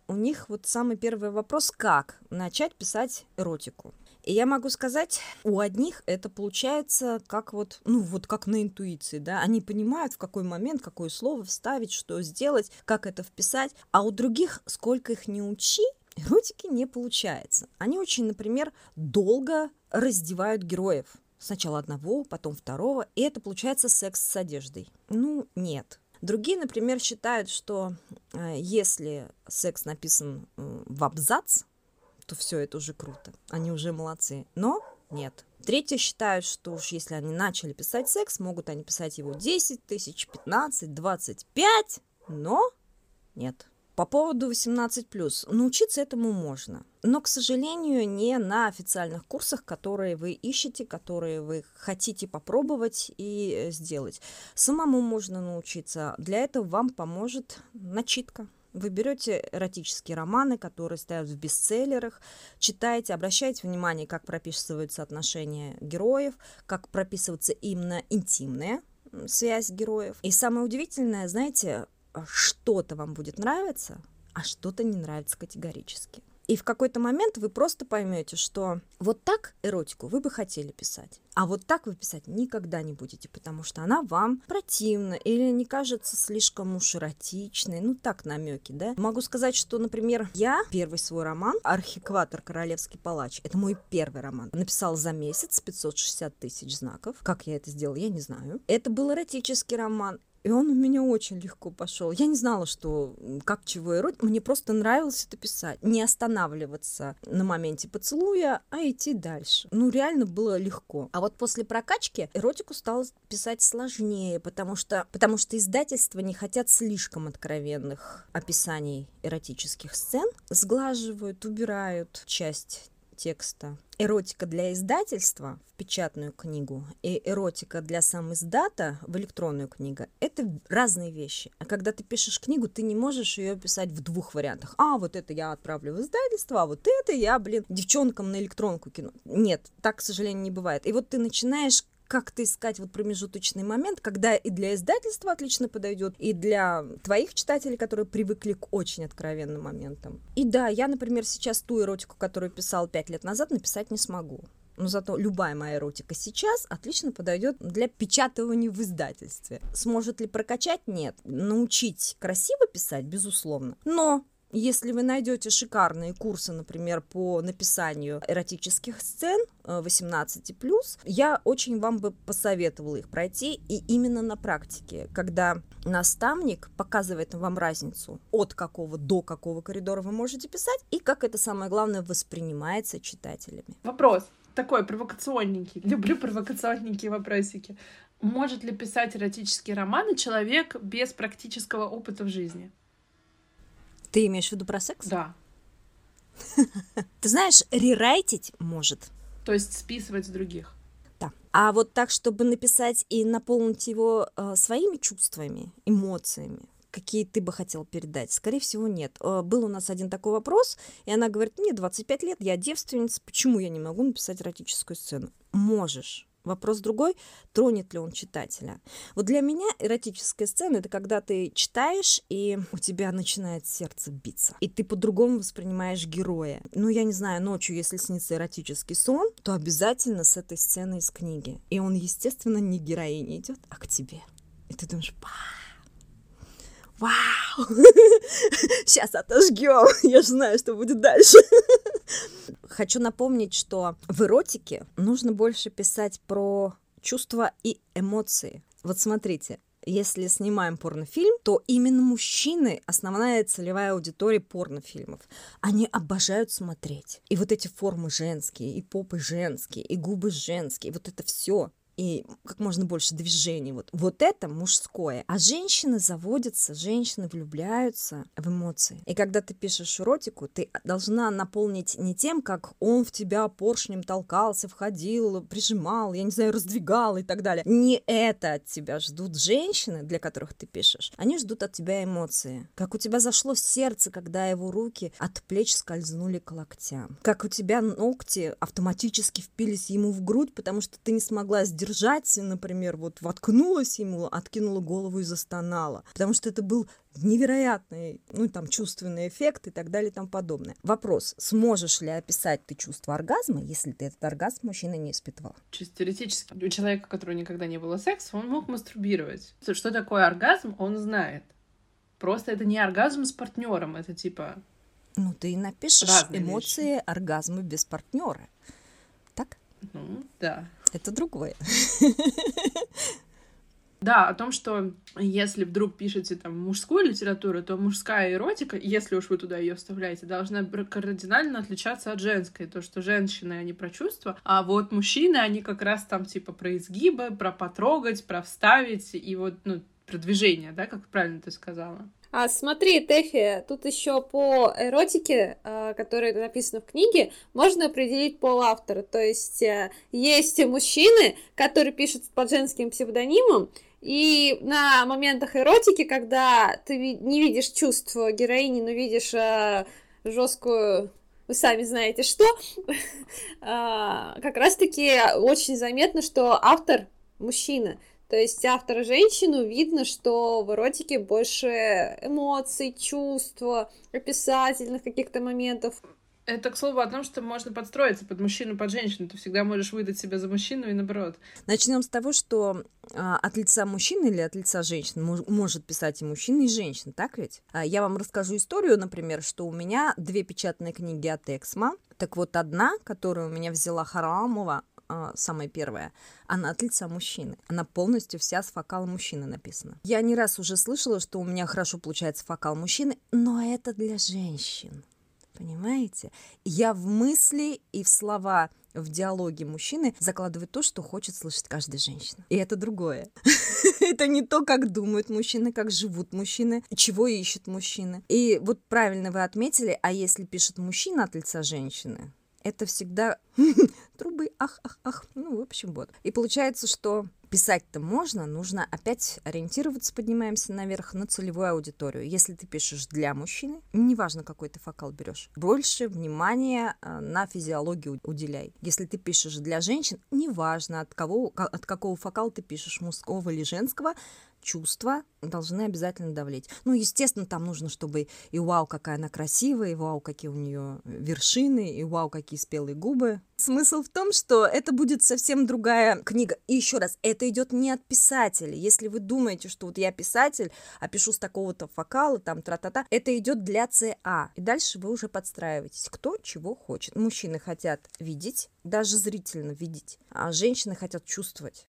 у них вот самый первый вопрос, как начать писать эротику. И я могу сказать, у одних это получается как вот, ну вот как на интуиции, да, они понимают, в какой момент, какое слово вставить, что сделать, как это вписать, а у других, сколько их не учи, эротики не получается. Они очень, например, долго раздевают героев. Сначала одного, потом второго, и это получается секс с одеждой. Ну, нет. Другие, например, считают, что э, если секс написан э, в абзац, то все это уже круто. Они уже молодцы. Но нет. Третьи считают, что уж если они начали писать секс, могут они писать его 10 тысяч, 15, 25, но нет. По поводу 18+, научиться этому можно, но, к сожалению, не на официальных курсах, которые вы ищете, которые вы хотите попробовать и э, сделать. Самому можно научиться. Для этого вам поможет начитка. Вы берете эротические романы, которые стоят в бестселлерах, читаете, обращаете внимание, как прописываются отношения героев, как прописывается именно интимная связь героев. И самое удивительное, знаете, что-то вам будет нравиться, а что-то не нравится категорически. И в какой-то момент вы просто поймете, что вот так эротику вы бы хотели писать, а вот так вы писать никогда не будете, потому что она вам противна или не кажется слишком уж эротичной, ну так намеки, да. Могу сказать, что, например, я первый свой роман «Архикватор. Королевский палач», это мой первый роман, написал за месяц 560 тысяч знаков. Как я это сделала, я не знаю. Это был эротический роман, и он у меня очень легко пошел. Я не знала, что как чего эротик. Мне просто нравилось это писать. Не останавливаться на моменте поцелуя, а идти дальше. Ну, реально было легко. А вот после прокачки эротику стало писать сложнее, потому что, потому что издательства не хотят слишком откровенных описаний эротических сцен. Сглаживают, убирают часть текста. Эротика для издательства в печатную книгу и эротика для сам издата в электронную книгу – это разные вещи. А когда ты пишешь книгу, ты не можешь ее писать в двух вариантах. А, вот это я отправлю в издательство, а вот это я, блин, девчонкам на электронку кину. Нет, так, к сожалению, не бывает. И вот ты начинаешь как-то искать вот промежуточный момент, когда и для издательства отлично подойдет, и для твоих читателей, которые привыкли к очень откровенным моментам. И да, я, например, сейчас ту эротику, которую писал пять лет назад, написать не смогу. Но зато любая моя эротика сейчас отлично подойдет для печатывания в издательстве. Сможет ли прокачать? Нет. Научить красиво писать, безусловно. Но если вы найдете шикарные курсы, например, по написанию эротических сцен 18+, э, я очень вам бы посоветовала их пройти, и именно на практике, когда наставник показывает вам разницу от какого до какого коридора вы можете писать, и как это самое главное воспринимается читателями. Вопрос такой провокационненький. Люблю провокационненькие вопросики. Может ли писать эротические романы человек без практического опыта в жизни? Ты имеешь в виду про секс? Да. Ты знаешь, рерайтить может. То есть списывать с других. Да. А вот так, чтобы написать и наполнить его э, своими чувствами, эмоциями, какие ты бы хотел передать? Скорее всего, нет. Э, был у нас один такой вопрос, и она говорит, мне 25 лет, я девственница, почему я не могу написать эротическую сцену? Можешь. Вопрос другой, тронет ли он читателя. Вот для меня эротическая сцена — это когда ты читаешь, и у тебя начинает сердце биться. И ты по-другому воспринимаешь героя. Ну, я не знаю, ночью, если снится эротический сон, то обязательно с этой сцены из книги. И он, естественно, не героине идет, а к тебе. И ты думаешь, вау, сейчас отожгем, я же знаю, что будет дальше. Хочу напомнить, что в эротике нужно больше писать про чувства и эмоции. Вот смотрите, если снимаем порнофильм, то именно мужчины — основная целевая аудитория порнофильмов. Они обожают смотреть. И вот эти формы женские, и попы женские, и губы женские, вот это все и как можно больше движений. Вот, вот это мужское. А женщины заводятся, женщины влюбляются в эмоции. И когда ты пишешь эротику, ты должна наполнить не тем, как он в тебя поршнем толкался, входил, прижимал, я не знаю, раздвигал и так далее. Не это от тебя ждут женщины, для которых ты пишешь. Они ждут от тебя эмоции. Как у тебя зашло сердце, когда его руки от плеч скользнули к локтям. Как у тебя ногти автоматически впились ему в грудь, потому что ты не смогла сделать удержать, например, вот воткнулась ему, откинула голову и застонала. Потому что это был невероятный, ну, там, чувственный эффект и так далее и тому подобное. Вопрос, сможешь ли описать ты чувство оргазма, если ты этот оргазм мужчина не испытывал? Чисто теоретически, у человека, у которого никогда не было секса, он мог мастурбировать. Что такое оргазм, он знает. Просто это не оргазм с партнером, это типа... Ну, ты напишешь Разные эмоции вещи. оргазма без партнера. Ну, да. Это другое. Да, о том, что если вдруг пишете там мужскую литературу, то мужская эротика, если уж вы туда ее вставляете, должна кардинально отличаться от женской. То, что женщины, они про чувства, а вот мужчины, они как раз там типа про изгибы, про потрогать, про вставить и вот, ну, про движение, да, как правильно ты сказала. А смотри, Тэфи, тут еще по эротике, э, которая написана в книге, можно определить пол автора. То есть э, есть мужчины, которые пишут под женским псевдонимом, и на моментах эротики, когда ты не видишь чувства героини, но видишь э, жесткую вы сами знаете что, как раз-таки очень заметно, что автор мужчина. То есть автора женщину видно, что в эротике больше эмоций, чувства, описательных каких-то моментов. Это, к слову, о том, что можно подстроиться под мужчину, под женщину. Ты всегда можешь выдать себя за мужчину и наоборот. Начнем с того, что а, от лица мужчины или от лица женщины мож, может писать и мужчина, и женщина, так ведь? А, я вам расскажу историю, например, что у меня две печатные книги от Эксма. Так вот, одна, которую у меня взяла Харамова, самая первая, она от лица мужчины. Она полностью вся с фокала мужчины написана. Я не раз уже слышала, что у меня хорошо получается фокал мужчины, но это для женщин. Понимаете? Я в мысли и в слова в диалоге мужчины закладываю то, что хочет слышать каждая женщина. И это другое. это не то, как думают мужчины, как живут мужчины, чего ищут мужчины. И вот правильно вы отметили, а если пишет мужчина от лица женщины, это всегда трубы, ах, ах, ах. Ну, в общем, вот. И получается, что писать-то можно, нужно опять ориентироваться, поднимаемся наверх, на целевую аудиторию. Если ты пишешь для мужчины, неважно, какой ты фокал берешь, больше внимания э, на физиологию уделяй. Если ты пишешь для женщин, неважно, от, кого, от какого фокала ты пишешь, мужского или женского, чувства должны обязательно давлеть. Ну, естественно, там нужно, чтобы и вау, какая она красивая, и вау, какие у нее вершины, и вау, какие спелые губы. Смысл в том, что это будет совсем другая книга. И еще раз, это идет не от писателя. Если вы думаете, что вот я писатель, а пишу с такого-то фокала, там, тра-та-та, это идет для ЦА. И дальше вы уже подстраиваетесь, кто чего хочет. Мужчины хотят видеть, даже зрительно видеть, а женщины хотят чувствовать.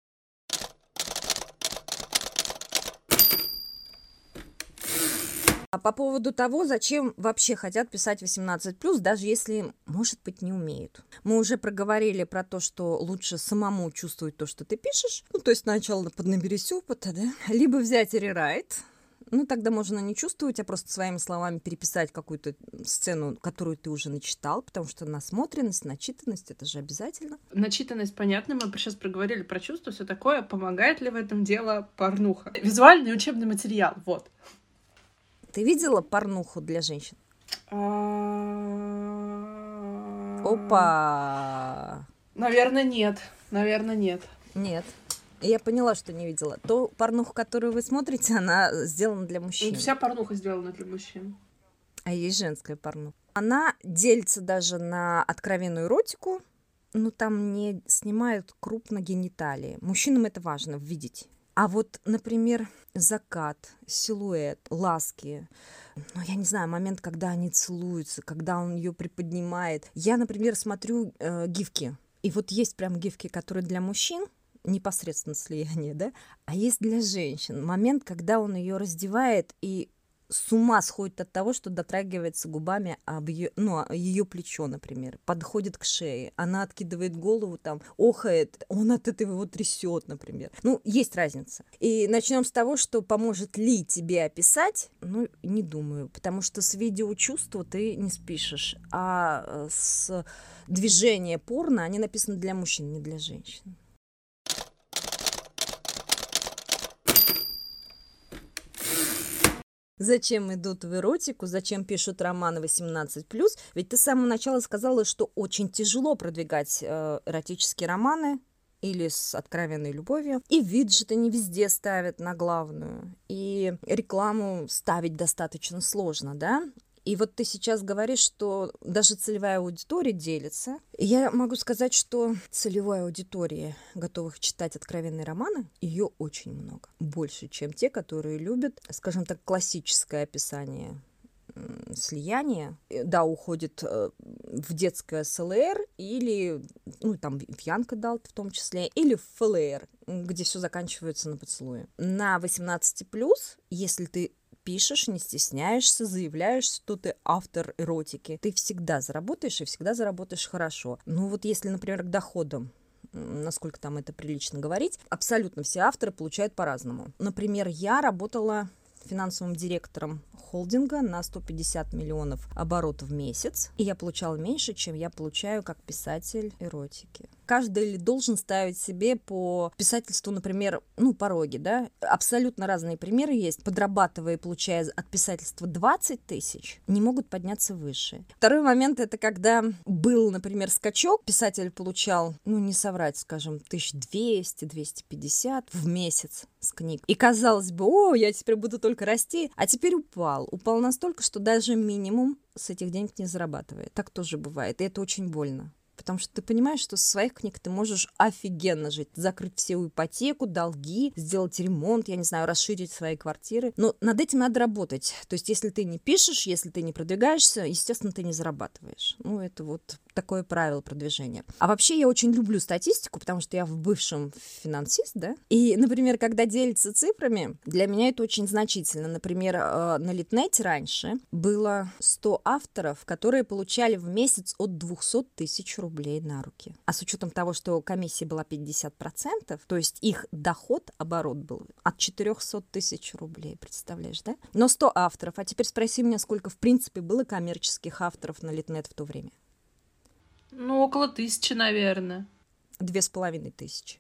А по поводу того, зачем вообще хотят писать 18+, даже если, может быть, не умеют. Мы уже проговорили про то, что лучше самому чувствовать то, что ты пишешь. Ну, то есть сначала поднаберись опыта, да? Либо взять и рерайт, ну, тогда можно не чувствовать, а просто своими словами переписать какую-то сцену, которую ты уже начитал, потому что насмотренность, начитанность — это же обязательно. Начитанность, понятно, мы сейчас проговорили про чувства, все такое. Помогает ли в этом дело порнуха? Визуальный учебный материал, вот. Ты видела порнуху для женщин? Опа! Наверное, нет. Наверное, нет. Нет. Я поняла, что не видела. То порнуху, которую вы смотрите, она сделана для мужчин. Вся порнуха сделана для мужчин. А есть женская порнуха. Она делится даже на откровенную эротику, но там не снимают крупно гениталии. Мужчинам это важно видеть. А вот, например, закат, силуэт, ласки, ну, я не знаю, момент, когда они целуются, когда он ее приподнимает. Я, например, смотрю э, гифки. И вот есть прям гифки, которые для мужчин, непосредственно слияние, да, а есть для женщин. Момент, когда он ее раздевает и с ума сходит от того, что дотрагивается губами об ее, ну, ее плечо, например, подходит к шее, она откидывает голову, там, охает, он от этого его трясет, например. Ну, есть разница. И начнем с того, что поможет ли тебе описать, ну, не думаю, потому что с видеочувства ты не спишешь, а э, с движения порно, они написаны для мужчин, не для женщин. Зачем идут в эротику, зачем пишут романы 18+, ведь ты с самого начала сказала, что очень тяжело продвигать э, эротические романы, или с откровенной любовью. И виджеты не везде ставят на главную. И рекламу ставить достаточно сложно, да? И вот ты сейчас говоришь, что даже целевая аудитория делится. Я могу сказать, что целевой аудитории, готовых читать откровенные романы, ее очень много. Больше, чем те, которые любят, скажем так, классическое описание слияние, э, да, уходит э, в детское СЛР или, ну, там, в Янка дал в том числе, или в ФЛР, где все заканчивается на поцелуе. На 18+, если ты пишешь, не стесняешься, заявляешь, что ты автор эротики, ты всегда заработаешь и всегда заработаешь хорошо. Ну вот если, например, к доходам насколько там это прилично говорить, абсолютно все авторы получают по-разному. Например, я работала финансовым директором холдинга на 150 миллионов оборотов в месяц, и я получала меньше, чем я получаю как писатель эротики. Каждый должен ставить себе по писательству, например, ну, пороги, да. Абсолютно разные примеры есть. Подрабатывая и получая от писательства 20 тысяч, не могут подняться выше. Второй момент — это когда был, например, скачок, писатель получал, ну, не соврать, скажем, 1200-250 в месяц с книг. И казалось бы, о, я теперь буду только расти, а теперь упал. Упал настолько, что даже минимум с этих денег не зарабатывает. Так тоже бывает, и это очень больно потому что ты понимаешь, что со своих книг ты можешь офигенно жить, закрыть всю ипотеку, долги, сделать ремонт, я не знаю, расширить свои квартиры. Но над этим надо работать. То есть, если ты не пишешь, если ты не продвигаешься, естественно, ты не зарабатываешь. Ну, это вот такое правило продвижения. А вообще я очень люблю статистику, потому что я в бывшем финансист, да. И, например, когда делится цифрами, для меня это очень значительно. Например, э, на Литнете раньше было 100 авторов, которые получали в месяц от 200 тысяч рублей на руки. А с учетом того, что комиссия была 50%, то есть их доход, оборот был от 400 тысяч рублей, представляешь, да? Но 100 авторов. А теперь спроси меня, сколько в принципе было коммерческих авторов на Литнет в то время. Ну, около тысячи, наверное. Две с половиной тысячи.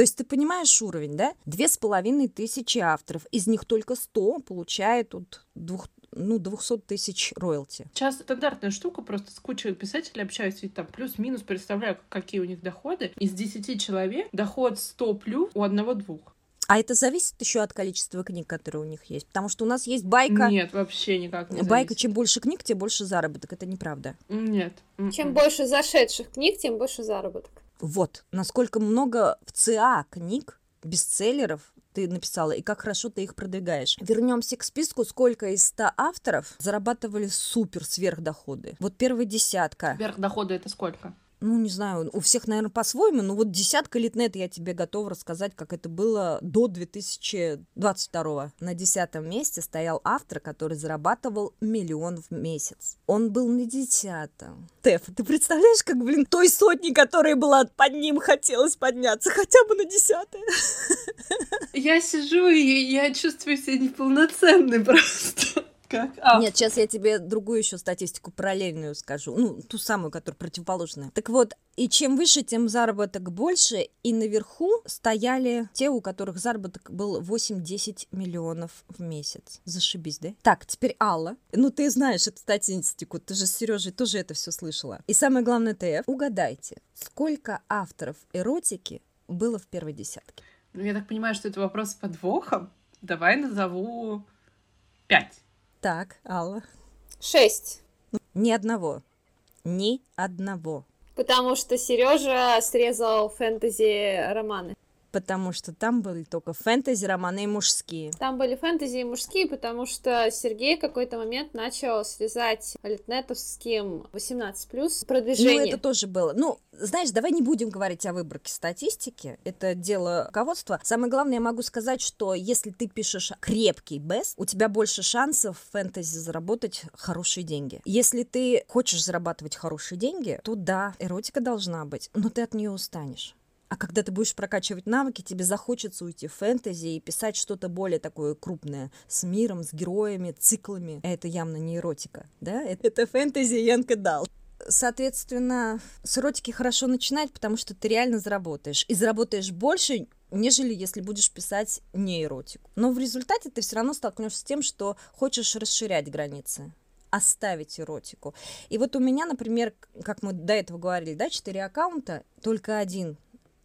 То есть ты понимаешь уровень, да? Две с половиной тысячи авторов, из них только сто получают от двух, ну, 200 тысяч роялти. Сейчас стандартная штука, просто с кучей писателей общаюсь, и там плюс-минус представляю, какие у них доходы. Из 10 человек доход 100 плюс у одного-двух. А это зависит еще от количества книг, которые у них есть. Потому что у нас есть байка. Нет, вообще никак не Байка, чем больше книг, тем больше заработок. Это неправда. Нет. Чем м-м. больше зашедших книг, тем больше заработок. Вот. Насколько много в ЦА книг, бестселлеров, ты написала, и как хорошо ты их продвигаешь. Вернемся к списку, сколько из 100 авторов зарабатывали супер сверхдоходы. Вот первая десятка. Сверхдоходы это сколько? Ну, не знаю, у всех, наверное, по-своему, но вот десятка литнет я тебе готова рассказать, как это было до 2022 На десятом месте стоял автор, который зарабатывал миллион в месяц. Он был на десятом. Теф, ты представляешь, как, блин, той сотни, которая была под ним, хотелось подняться хотя бы на десятое? Я сижу, и я чувствую себя неполноценной просто. Как? А. Нет, сейчас я тебе другую еще статистику параллельную скажу. Ну, ту самую, которая противоположная. Так вот, и чем выше, тем заработок больше. И наверху стояли те, у которых заработок был 8-10 миллионов в месяц. Зашибись, да? Так, теперь Алла. Ну, ты знаешь эту статистику. Ты же с Сережей тоже это все слышала. И самое главное, ТФ. Угадайте, сколько авторов эротики было в первой десятке? Ну, я так понимаю, что это вопрос с подвохом. Давай назову пять. Так, Алла. Шесть. Ни одного. Ни одного. Потому что Сережа срезал фэнтези романы потому что там были только фэнтези, романы и мужские. Там были фэнтези и мужские, потому что Сергей в какой-то момент начал связать литнетовским 18+, продвижение. Ну, это тоже было. Ну, знаешь, давай не будем говорить о выборке статистики, это дело руководства. Самое главное, я могу сказать, что если ты пишешь крепкий бест, у тебя больше шансов в фэнтези заработать хорошие деньги. Если ты хочешь зарабатывать хорошие деньги, то да, эротика должна быть, но ты от нее устанешь. А когда ты будешь прокачивать навыки, тебе захочется уйти в фэнтези и писать что-то более такое крупное, с миром, с героями, циклами. Это явно не эротика, да? Это фэнтези Янка Дал. Соответственно, с эротики хорошо начинать, потому что ты реально заработаешь. И заработаешь больше, нежели если будешь писать не эротику. Но в результате ты все равно столкнешься с тем, что хочешь расширять границы оставить эротику. И вот у меня, например, как мы до этого говорили, да, четыре аккаунта, только один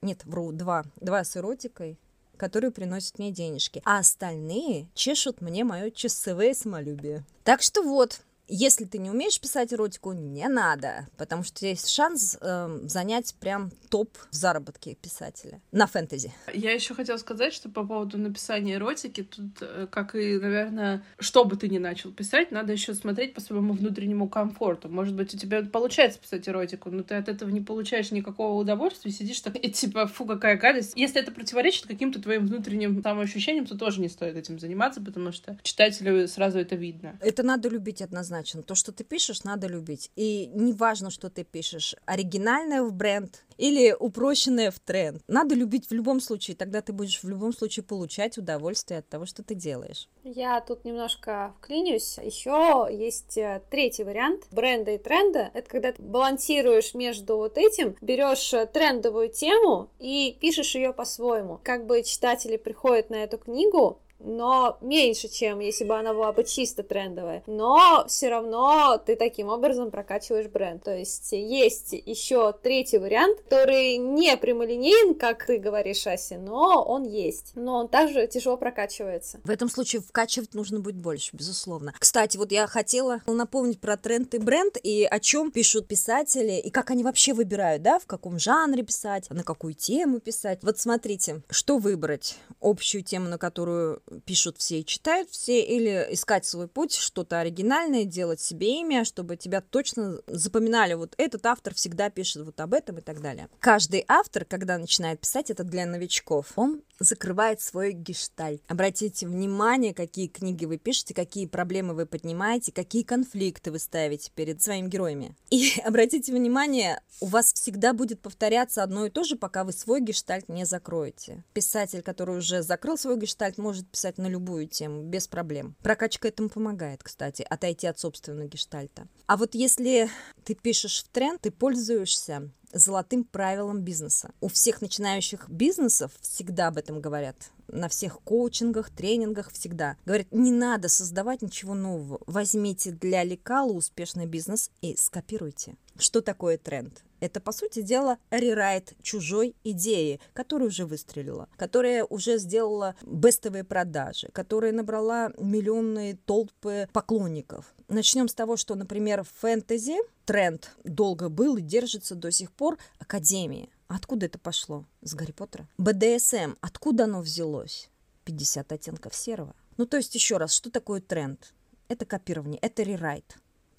нет, вру, два, два с эротикой, которые приносят мне денежки, а остальные чешут мне мое часовое самолюбие. Так что вот, если ты не умеешь писать эротику, не надо, потому что есть шанс э, занять прям топ в заработке писателя на фэнтези. Я еще хотела сказать, что по поводу написания эротики, тут, э, как и, наверное, что бы ты ни начал писать, надо еще смотреть по своему внутреннему комфорту. Может быть, у тебя получается писать эротику, но ты от этого не получаешь никакого удовольствия, сидишь так, и типа, фу, какая гадость. Если это противоречит каким-то твоим внутренним самоощущениям, то тоже не стоит этим заниматься, потому что читателю сразу это видно. Это надо любить однозначно однозначен. То, что ты пишешь, надо любить. И не важно, что ты пишешь. Оригинальное в бренд или упрощенное в тренд. Надо любить в любом случае. Тогда ты будешь в любом случае получать удовольствие от того, что ты делаешь. Я тут немножко вклинюсь. Еще есть э, третий вариант бренда и тренда. Это когда ты балансируешь между вот этим, берешь э, трендовую тему и пишешь ее по-своему. Как бы читатели приходят на эту книгу, но меньше, чем если бы она была бы чисто трендовая. Но все равно ты таким образом прокачиваешь бренд. То есть есть еще третий вариант, который не прямолинейен, как ты говоришь, Ася, но он есть. Но он также тяжело прокачивается. В этом случае вкачивать нужно быть больше, безусловно. Кстати, вот я хотела напомнить про тренд и бренд, и о чем пишут писатели, и как они вообще выбирают, да, в каком жанре писать, на какую тему писать. Вот смотрите, что выбрать? Общую тему, на которую пишут все и читают все, или искать свой путь, что-то оригинальное, делать себе имя, чтобы тебя точно запоминали, вот этот автор всегда пишет вот об этом и так далее. Каждый автор, когда начинает писать, это для новичков, он закрывает свой гештальт. Обратите внимание, какие книги вы пишете, какие проблемы вы поднимаете, какие конфликты вы ставите перед своими героями. И обратите внимание, у вас всегда будет повторяться одно и то же, пока вы свой гештальт не закроете. Писатель, который уже закрыл свой гештальт, может писать на любую тему, без проблем. Прокачка этому помогает, кстати, отойти от собственного гештальта. А вот если ты пишешь в тренд, ты пользуешься золотым правилом бизнеса. У всех начинающих бизнесов всегда об этом говорят. На всех коучингах, тренингах всегда. Говорят, не надо создавать ничего нового. Возьмите для лекала успешный бизнес и скопируйте. Что такое тренд? Это, по сути дела, рерайт чужой идеи, которая уже выстрелила, которая уже сделала бестовые продажи, которая набрала миллионные толпы поклонников. Начнем с того, что, например, в фэнтези тренд долго был и держится до сих пор Академии. Откуда это пошло? С Гарри Поттера? БДСМ. Откуда оно взялось? 50 оттенков серого. Ну, то есть, еще раз, что такое тренд? Это копирование, это рерайт.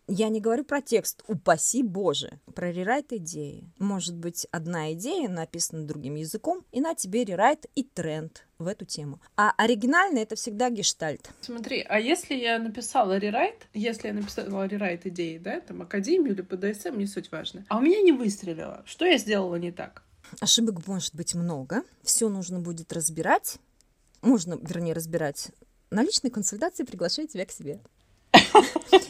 Я не говорю про текст, упаси Боже, про рерайт идеи. Может быть, одна идея написана другим языком, и на тебе рерайт и тренд в эту тему. А оригинальный это всегда гештальт. Смотри, а если я написала рерайт, если я написала рерайт идеи, да, там, Академию или ПДСМ, не суть важно, а у меня не выстрелило, что я сделала не так? Ошибок может быть много, все нужно будет разбирать, можно, вернее, разбирать на личной консультации приглашаю тебя к себе.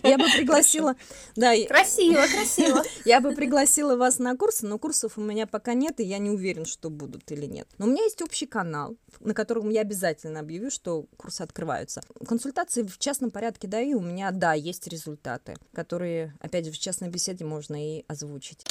Я бы пригласила... Да, красиво, красиво. Я бы пригласила вас на курсы, но курсов у меня пока нет, и я не уверен, что будут или нет. Но у меня есть общий канал, на котором я обязательно объявлю, что курсы открываются. Консультации в частном порядке даю, у меня, да, есть результаты, которые, опять же, в частной беседе можно и озвучить.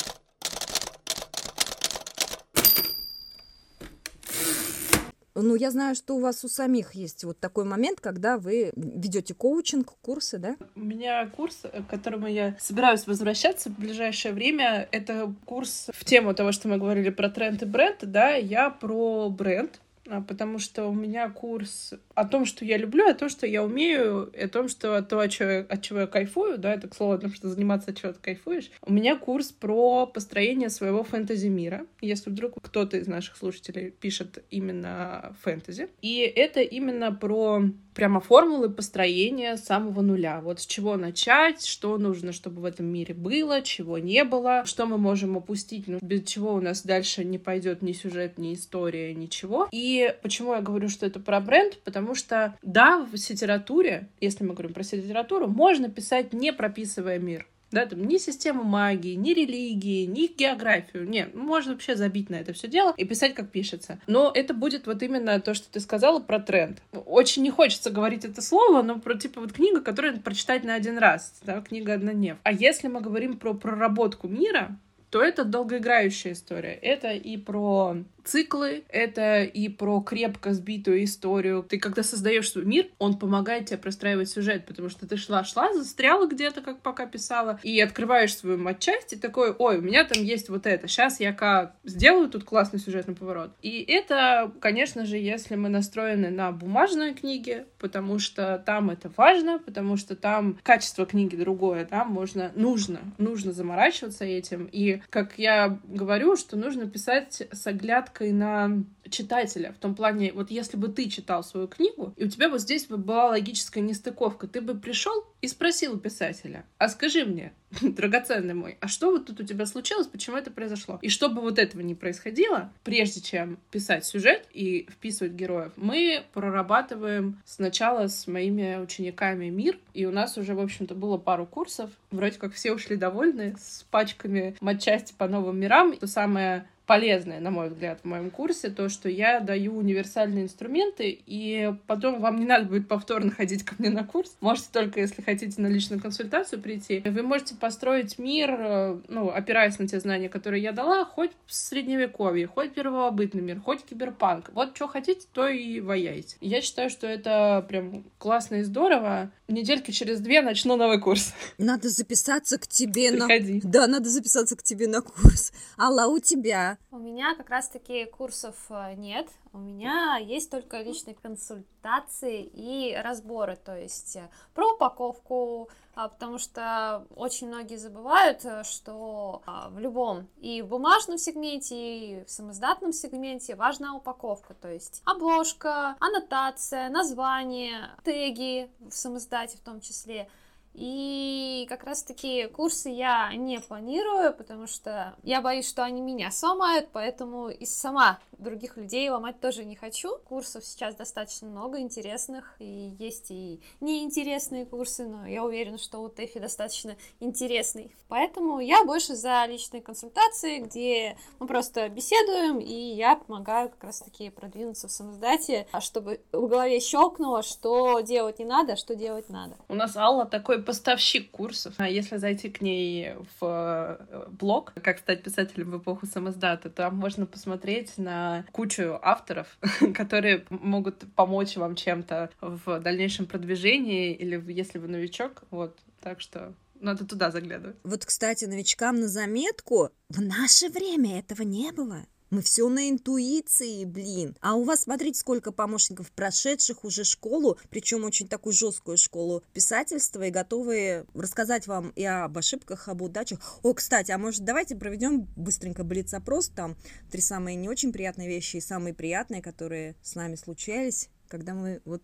Ну, я знаю, что у вас у самих есть вот такой момент, когда вы ведете коучинг, курсы, да? У меня курс, к которому я собираюсь возвращаться в ближайшее время, это курс в тему того, что мы говорили про тренд и бренд, да, я про бренд, потому что у меня курс о том, что я люблю, о том, что я умею, о том, что то, от чего, от чего я кайфую, да, это, к слову, о том, что заниматься, от чего ты кайфуешь. У меня курс про построение своего фэнтези-мира, если вдруг кто-то из наших слушателей пишет именно фэнтези. И это именно про прямо формулы построения самого нуля. Вот с чего начать, что нужно, чтобы в этом мире было, чего не было, что мы можем опустить, ну, без чего у нас дальше не пойдет ни сюжет, ни история, ничего. И почему я говорю, что это про бренд? Потому что, да, в литературе, если мы говорим про литературу, можно писать, не прописывая мир да, там ни систему магии, ни религии, ни географию. Нет, можно вообще забить на это все дело и писать, как пишется. Но это будет вот именно то, что ты сказала про тренд. Очень не хочется говорить это слово, но про типа вот книга, которую прочитать на один раз, да, книга одноднев. А если мы говорим про проработку мира, то это долгоиграющая история. Это и про циклы, это и про крепко сбитую историю. Ты когда создаешь свой мир, он помогает тебе простраивать сюжет, потому что ты шла-шла, застряла где-то, как пока писала, и открываешь свою матчасть, и такой, ой, у меня там есть вот это, сейчас я как сделаю тут классный сюжетный поворот. И это, конечно же, если мы настроены на бумажные книги, потому что там это важно, потому что там качество книги другое, да, можно, нужно, нужно заморачиваться этим. И, как я говорю, что нужно писать с оглядкой на читателя, в том плане, вот если бы ты читал свою книгу, и у тебя вот здесь бы была логическая нестыковка, ты бы пришел и спросил писателя, а скажи мне, драгоценный мой, а что вот тут у тебя случилось, почему это произошло? И чтобы вот этого не происходило, прежде чем писать сюжет и вписывать героев, мы прорабатываем сначала с моими учениками мир, и у нас уже, в общем-то, было пару курсов, вроде как все ушли довольны, с пачками матчасти по новым мирам. То самое полезное, на мой взгляд, в моем курсе, то, что я даю универсальные инструменты, и потом вам не надо будет повторно ходить ко мне на курс. Можете только, если хотите на личную консультацию прийти. Вы можете построить мир, э, ну, опираясь на те знания, которые я дала, хоть в средневековье, хоть первобытный мир, хоть киберпанк. Вот что хотите, то и ваяйте. Я считаю, что это прям классно и здорово. Недельки через две начну новый курс. Надо записаться к тебе Приходи. на... Да, надо записаться к тебе на курс. Алла, у тебя? У меня как раз-таки курсов э, нет. У меня есть только личные консультации и разборы, то есть э, про упаковку, а, потому что очень многие забывают, э, что а, в любом и в бумажном сегменте, и в самоздатном сегменте важна упаковка, то есть обложка, аннотация, название, теги в самоздате в том числе – и как раз-таки курсы я не планирую, потому что я боюсь, что они меня сломают, поэтому и сама других людей ломать тоже не хочу. Курсов сейчас достаточно много интересных, и есть и неинтересные курсы, но я уверена, что у Тэфи достаточно интересный. Поэтому я больше за личные консультации, где мы просто беседуем, и я помогаю как раз-таки продвинуться в самоздате, чтобы в голове щелкнуло, что делать не надо, а что делать надо. У нас Алла такой поставщик курсов. А если зайти к ней в э, блог, как стать писателем в эпоху самоздата, там можно посмотреть на кучу авторов, которые могут помочь вам чем-то в дальнейшем продвижении или если вы новичок. Вот, так что надо туда заглядывать. Вот, кстати, новичкам на заметку, в наше время этого не было. Мы все на интуиции, блин. А у вас, смотрите, сколько помощников, прошедших уже школу, причем очень такую жесткую школу писательства и готовые рассказать вам и об ошибках, об удачах. О, кстати, а может давайте проведем быстренько блиц-опрос, там три самые не очень приятные вещи и самые приятные, которые с нами случались, когда мы вот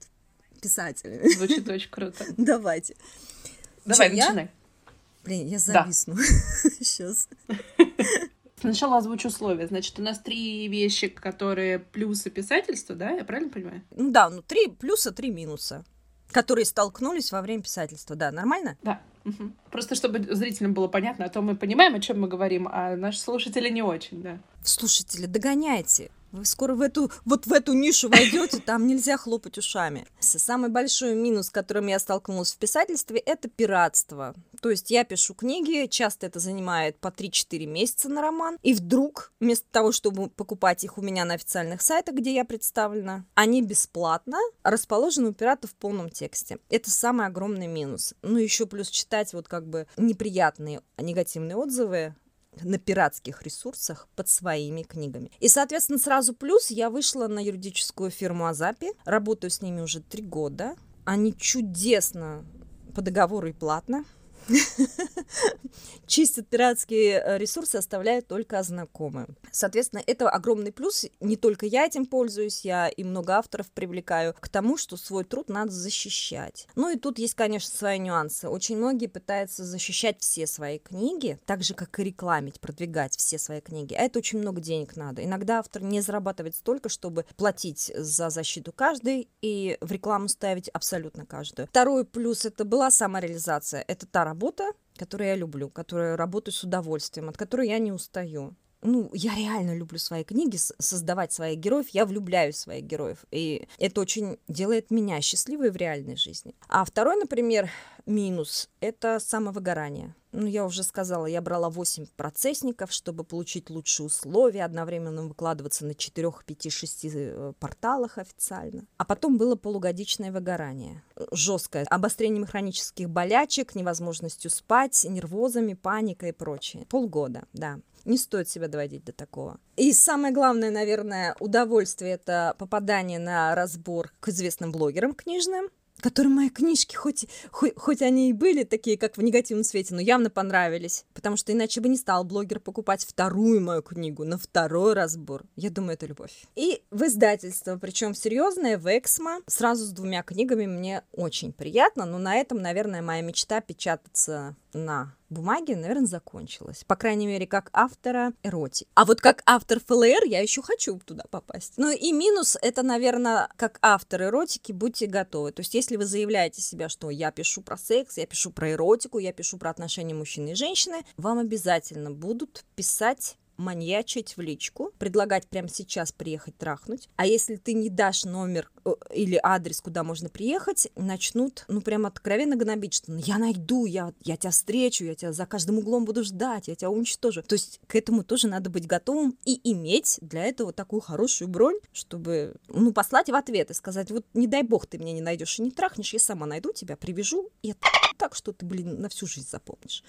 писатели. Звучит очень круто. Давайте. Давай, я? начинай. Блин, я Да. зависну. Сейчас. Сначала озвучу условия. Значит, у нас три вещи, которые плюсы писательства, да? Я правильно понимаю? Ну да, ну три плюса, три минуса, которые столкнулись во время писательства. Да, нормально? Да. Мгм. Просто чтобы зрителям было понятно, а то мы понимаем, о чем мы говорим, а наши слушатели не очень, да. Слушатели, догоняйте. Вы скоро в эту, вот в эту нишу войдете, там нельзя хлопать ушами. Самый большой минус, с которым я столкнулась в писательстве, это пиратство. То есть я пишу книги, часто это занимает по 3-4 месяца на роман, и вдруг, вместо того, чтобы покупать их у меня на официальных сайтах, где я представлена, они бесплатно расположены у пирата в полном тексте. Это самый огромный минус. Ну, еще плюс читать вот как бы неприятные негативные отзывы на пиратских ресурсах под своими книгами. И, соответственно, сразу плюс я вышла на юридическую фирму Азапи, работаю с ними уже три года. Они чудесно по договору и платно чистят пиратские э, ресурсы, оставляют только знакомые. Соответственно, это огромный плюс. Не только я этим пользуюсь, я и много авторов привлекаю к тому, что свой труд надо защищать. Ну и тут есть, конечно, свои нюансы. Очень многие пытаются защищать все свои книги, так же, как и рекламить, продвигать все свои книги. А это очень много денег надо. Иногда автор не зарабатывает столько, чтобы платить за защиту каждой и в рекламу ставить абсолютно каждую. Второй плюс это была самореализация. Это та работа, которую я люблю, которую работаю с удовольствием, от которой я не устаю. Ну, я реально люблю свои книги, создавать своих героев, я влюбляюсь в своих героев, и это очень делает меня счастливой в реальной жизни. А второй, например, минус – это самовыгорание. Ну, я уже сказала, я брала 8 процессников, чтобы получить лучшие условия, одновременно выкладываться на 4, 5, 6 порталах официально. А потом было полугодичное выгорание. Жесткое. Обострение хронических болячек, невозможностью спать, нервозами, паника и прочее. Полгода, да. Не стоит себя доводить до такого. И самое главное, наверное, удовольствие – это попадание на разбор к известным блогерам книжным, которым мои книжки, хоть, хоть, хоть они и были такие, как в негативном свете, но явно понравились. Потому что иначе бы не стал блогер покупать вторую мою книгу на второй разбор. Я думаю, это любовь. И в издательство, причем серьезное, в Эксмо, сразу с двумя книгами мне очень приятно, но на этом, наверное, моя мечта печататься на бумаге, наверное, закончилась. По крайней мере, как автора эротик. А вот как автор ФЛР я еще хочу туда попасть. Ну и минус, это, наверное, как автор эротики, будьте готовы. То есть, если вы заявляете себя, что я пишу про секс, я пишу про эротику, я пишу про отношения мужчины и женщины, вам обязательно будут писать маньячить в личку, предлагать прямо сейчас приехать трахнуть. А если ты не дашь номер э, или адрес, куда можно приехать, начнут, ну, прям откровенно гнобить, что ну, я найду, я, я тебя встречу, я тебя за каждым углом буду ждать, я тебя уничтожу. То есть к этому тоже надо быть готовым и иметь для этого такую хорошую бронь, чтобы, ну, послать в ответ и сказать, вот не дай бог ты меня не найдешь и не трахнешь, я сама найду тебя, привяжу, и так, что ты, блин, на всю жизнь запомнишь.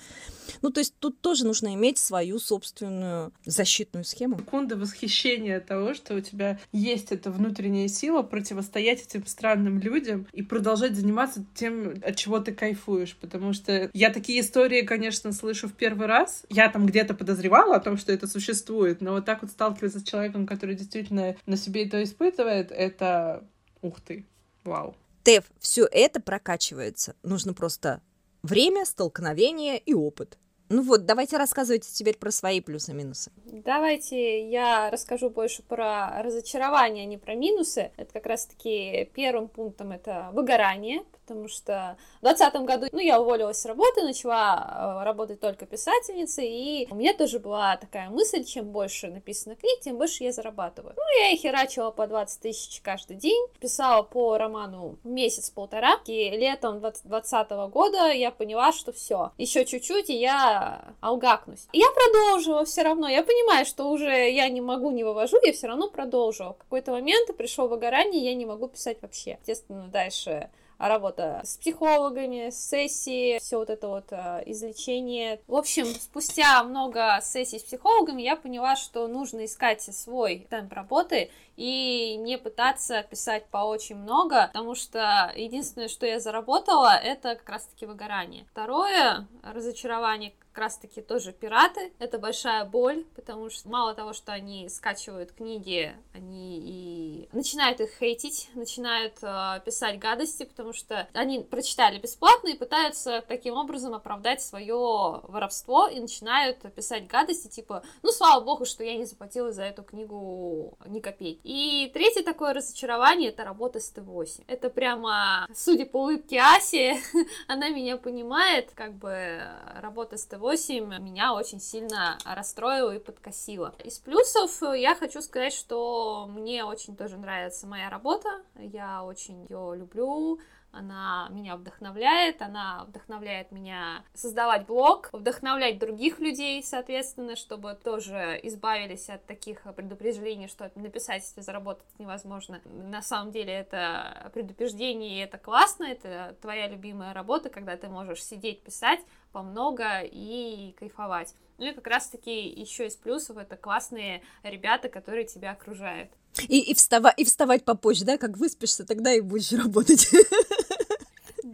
Ну, то есть тут тоже нужно иметь свою собственную защитную схему. Секунда восхищения того, что у тебя есть эта внутренняя сила противостоять этим странным людям и продолжать заниматься тем, от чего ты кайфуешь. Потому что я такие истории, конечно, слышу в первый раз. Я там где-то подозревала о том, что это существует, но вот так вот сталкиваться с человеком, который действительно на себе это испытывает, это ух ты, вау. Тев, все это прокачивается. Нужно просто время, столкновение и опыт. Ну вот, давайте рассказывайте теперь про свои плюсы-минусы. Давайте я расскажу больше про разочарование, а не про минусы. Это как раз-таки первым пунктом это выгорание, потому что в 2020 году, ну, я уволилась с работы, начала э, работать только писательницей, и у меня тоже была такая мысль, чем больше написано книг, тем больше я зарабатываю. Ну, я их херачила по 20 тысяч каждый день, писала по роману месяц-полтора, и летом 2020 года я поняла, что все, еще чуть-чуть, и я алгакнусь. Я продолжила все равно, я понимаю, что уже я не могу, не вывожу, я все равно продолжила. В какой-то момент пришло выгорание, я не могу писать вообще. Естественно, дальше работа с психологами, сессии, все вот это вот э, излечение. В общем, спустя много сессий с психологами я поняла, что нужно искать свой темп работы и не пытаться писать по очень много, потому что единственное, что я заработала, это как раз-таки выгорание. Второе разочарование, как раз-таки тоже пираты. Это большая боль, потому что мало того, что они скачивают книги, они и начинают их хейтить, начинают э, писать гадости, потому что они прочитали бесплатно и пытаются таким образом оправдать свое воровство и начинают писать гадости, типа, ну, слава богу, что я не заплатила за эту книгу ни копейки. И третье такое разочарование — это работа с Т8. Это прямо, судя по улыбке Аси, она меня понимает, как бы работа с Т8 8 меня очень сильно расстроила и подкосила. Из плюсов я хочу сказать, что мне очень тоже нравится моя работа, я очень ее люблю, она меня вдохновляет, она вдохновляет меня создавать блог, вдохновлять других людей, соответственно, чтобы тоже избавились от таких предупреждений, что на писательстве заработать невозможно. На самом деле это предупреждение, и это классно, это твоя любимая работа, когда ты можешь сидеть, писать по много и кайфовать. Ну и как раз-таки еще из плюсов это классные ребята, которые тебя окружают. И, и, встава, и вставать попозже, да, как выспишься, тогда и будешь работать.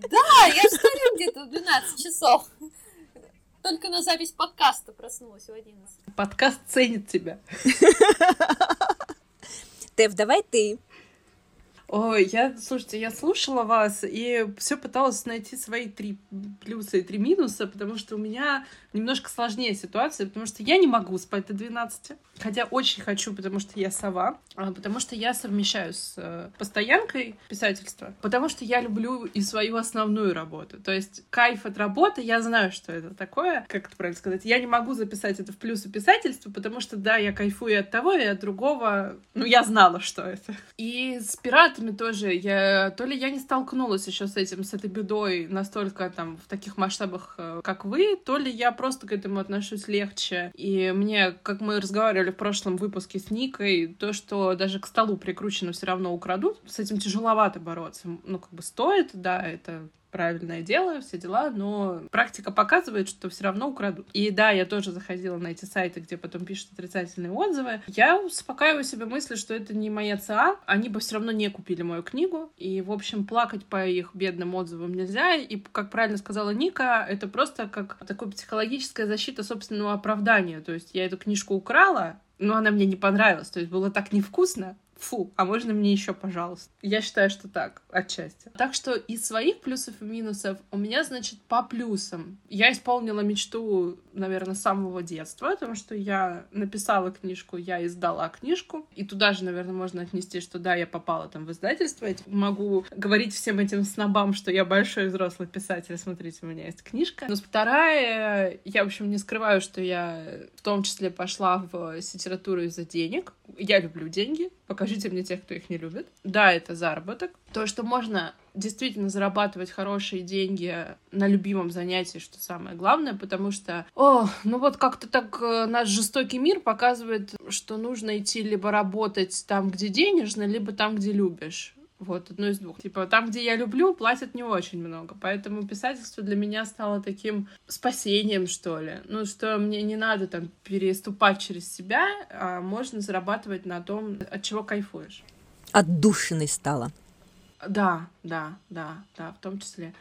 Да, я встаю где-то в 12 часов. Только на запись подкаста проснулась в 11. Подкаст ценит тебя. Тев, давай ты. Ой, я, слушайте, я слушала вас и все пыталась найти свои три плюса и три минуса, потому что у меня немножко сложнее ситуация, потому что я не могу спать до 12, хотя очень хочу, потому что я сова, а потому что я совмещаю с э, постоянкой писательства, потому что я люблю и свою основную работу. То есть кайф от работы, я знаю, что это такое, как это правильно сказать, я не могу записать это в плюсы писательства, потому что, да, я кайфую и от того, и от другого, ну, я знала, что это. И с пиратами форматами тоже. Я, то ли я не столкнулась еще с этим, с этой бедой настолько там в таких масштабах, э, как вы, то ли я просто к этому отношусь легче. И мне, как мы разговаривали в прошлом выпуске с Никой, то, что даже к столу прикручено все равно украдут, с этим тяжеловато бороться. Ну, как бы стоит, да, это правильное дело, все дела, но практика показывает, что все равно украдут. И да, я тоже заходила на эти сайты, где потом пишут отрицательные отзывы. Я успокаиваю себе мысли, что это не моя ЦА, они бы все равно не купили мою книгу. И, в общем, плакать по их бедным отзывам нельзя. И, как правильно сказала Ника, это просто как такая психологическая защита собственного оправдания. То есть я эту книжку украла, но она мне не понравилась. То есть было так невкусно, фу, а можно мне еще, пожалуйста? Я считаю, что так, отчасти. Так что из своих плюсов и минусов у меня, значит, по плюсам. Я исполнила мечту, наверное, с самого детства, потому что я написала книжку, я издала книжку, и туда же, наверное, можно отнести, что да, я попала там в издательство, я могу говорить всем этим снобам, что я большой взрослый писатель, смотрите, у меня есть книжка. Но вторая, я, в общем, не скрываю, что я в том числе пошла в литературу из-за денег. Я люблю деньги, покажите мне тех, кто их не любит. Да, это заработок. То, что можно действительно зарабатывать хорошие деньги на любимом занятии, что самое главное, потому что, о, ну вот как-то так э, наш жестокий мир показывает, что нужно идти либо работать там, где денежно, либо там, где любишь. Вот, одно из двух. Типа, там, где я люблю, платят не очень много. Поэтому писательство для меня стало таким спасением, что ли. Ну, что мне не надо там переступать через себя, а можно зарабатывать на том, от чего кайфуешь. Отдушиной стало. Да, да, да, да, в том числе.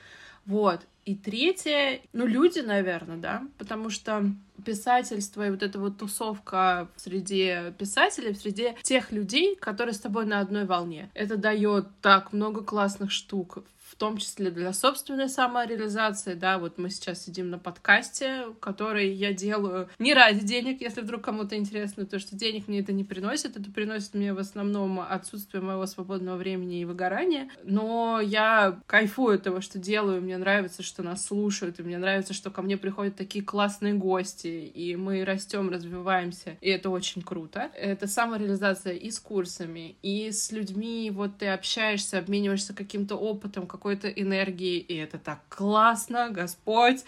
Вот. И третье, ну, люди, наверное, да, потому что писательство и вот эта вот тусовка среди писателей, среди тех людей, которые с тобой на одной волне. Это дает так много классных штук том числе для собственной самореализации, да, вот мы сейчас сидим на подкасте, который я делаю не ради денег, если вдруг кому-то интересно, то что денег мне это не приносит, это приносит мне в основном отсутствие моего свободного времени и выгорания, но я кайфую от того, что делаю, мне нравится, что нас слушают, и мне нравится, что ко мне приходят такие классные гости, и мы растем, развиваемся, и это очень круто. Это самореализация и с курсами, и с людьми, вот ты общаешься, обмениваешься каким-то опытом, какой какой-то энергии, и это так классно, Господь.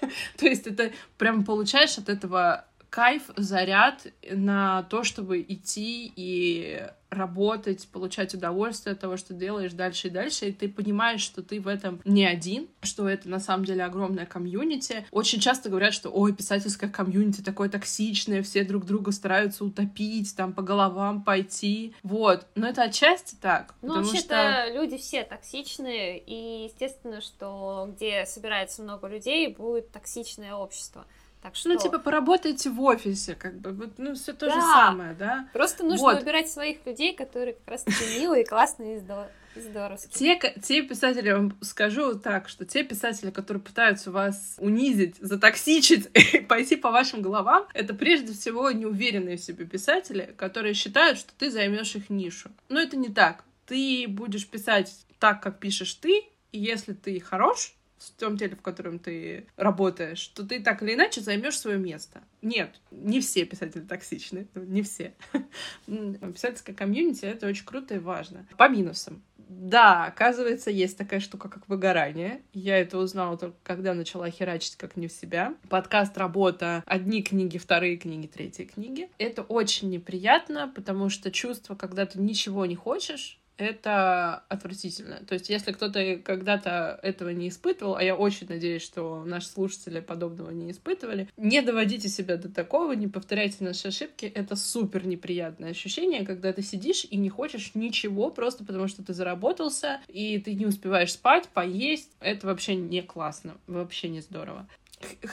То есть это прям получаешь от этого кайф, заряд на то, чтобы идти и работать, получать удовольствие от того, что делаешь дальше и дальше, и ты понимаешь, что ты в этом не один, что это на самом деле огромная комьюнити. Очень часто говорят, что ой, писательское комьюнити такое токсичное, все друг друга стараются утопить, там по головам пойти. Вот. Но это отчасти так. Ну, вообще-то что... люди все токсичные, и естественно, что где собирается много людей, будет токсичное общество. Так что... Ну, типа, поработайте в офисе, как бы, ну, все то да. же самое, да? Просто нужно вот. выбирать своих людей, которые как раз таки милые, классные и здоровские. Те, те писатели, я вам скажу так, что те писатели, которые пытаются вас унизить, затоксичить и пойти по вашим головам, это прежде всего неуверенные в себе писатели, которые считают, что ты займешь их нишу. Но это не так. Ты будешь писать так, как пишешь ты, и если ты хорош, в том деле, в котором ты работаешь, то ты так или иначе займешь свое место. Нет, не все писатели токсичны, не все. Писательская комьюнити — это очень круто и важно. По минусам. Да, оказывается, есть такая штука, как выгорание. Я это узнала только когда начала херачить как не в себя. Подкаст «Работа» — одни книги, вторые книги, третьи книги. Это очень неприятно, потому что чувство, когда ты ничего не хочешь, это отвратительно. То есть, если кто-то когда-то этого не испытывал, а я очень надеюсь, что наши слушатели подобного не испытывали, не доводите себя до такого, не повторяйте наши ошибки. Это супер неприятное ощущение, когда ты сидишь и не хочешь ничего, просто потому что ты заработался, и ты не успеваешь спать, поесть. Это вообще не классно, вообще не здорово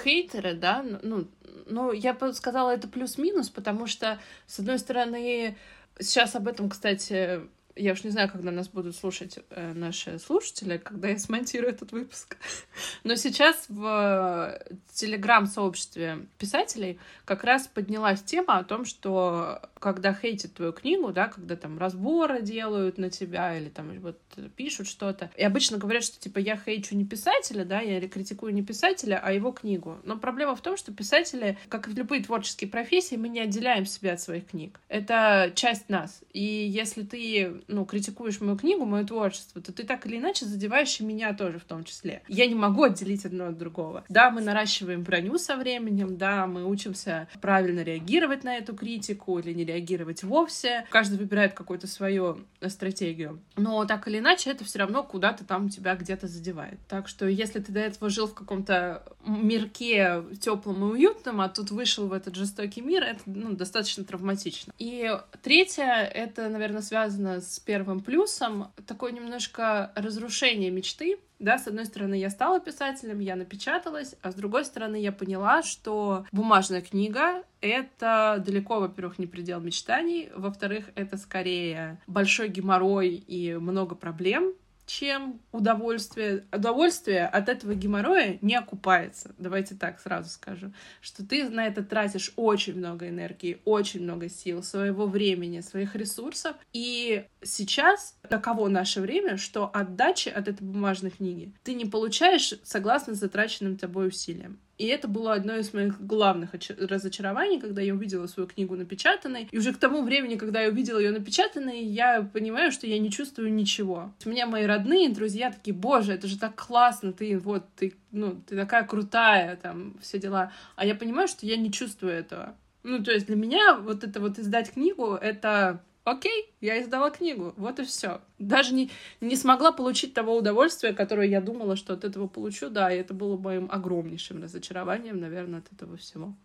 хейтеры, да, ну, ну, я бы сказала, это плюс-минус, потому что, с одной стороны, сейчас об этом, кстати, я уж не знаю, когда нас будут слушать э, наши слушатели, когда я смонтирую этот выпуск. Но сейчас в телеграм-сообществе писателей как раз поднялась тема о том, что когда хейтят твою книгу, да, когда там разборы делают на тебя или там вот пишут что-то, и обычно говорят, что типа я хейчу не писателя, да, я критикую не писателя, а его книгу. Но проблема в том, что писатели, как и в любые творческие профессии, мы не отделяем себя от своих книг. Это часть нас. И если ты ну, критикуешь мою книгу, мое творчество, то ты так или иначе задеваешь и меня тоже в том числе. Я не могу отделить одно от другого. Да, мы наращиваем броню со временем, да, мы учимся правильно реагировать на эту критику или не реагировать вовсе. Каждый выбирает какую-то свою стратегию. Но так или иначе, это все равно куда-то там тебя где-то задевает. Так что если ты до этого жил в каком-то мирке теплом и уютном, а тут вышел в этот жестокий мир, это ну, достаточно травматично. И третье, это, наверное, связано с первым плюсом, такое немножко разрушение мечты, да, с одной стороны, я стала писателем, я напечаталась, а с другой стороны, я поняла, что бумажная книга — это далеко, во-первых, не предел мечтаний, во-вторых, это скорее большой геморрой и много проблем, чем удовольствие. Удовольствие от этого геморроя не окупается. Давайте так сразу скажу, что ты на это тратишь очень много энергии, очень много сил, своего времени, своих ресурсов. И сейчас таково наше время, что отдачи от этой бумажной книги ты не получаешь согласно затраченным тобой усилиям. И это было одно из моих главных разочарований, когда я увидела свою книгу напечатанной. И уже к тому времени, когда я увидела ее напечатанной, я понимаю, что я не чувствую ничего. У меня мои родные, друзья такие, боже, это же так классно, ты вот, ты, ну, ты такая крутая, там, все дела. А я понимаю, что я не чувствую этого. Ну, то есть для меня вот это вот издать книгу, это окей, я издала книгу, вот и все. Даже не, не смогла получить того удовольствия, которое я думала, что от этого получу, да, и это было моим огромнейшим разочарованием, наверное, от этого всего.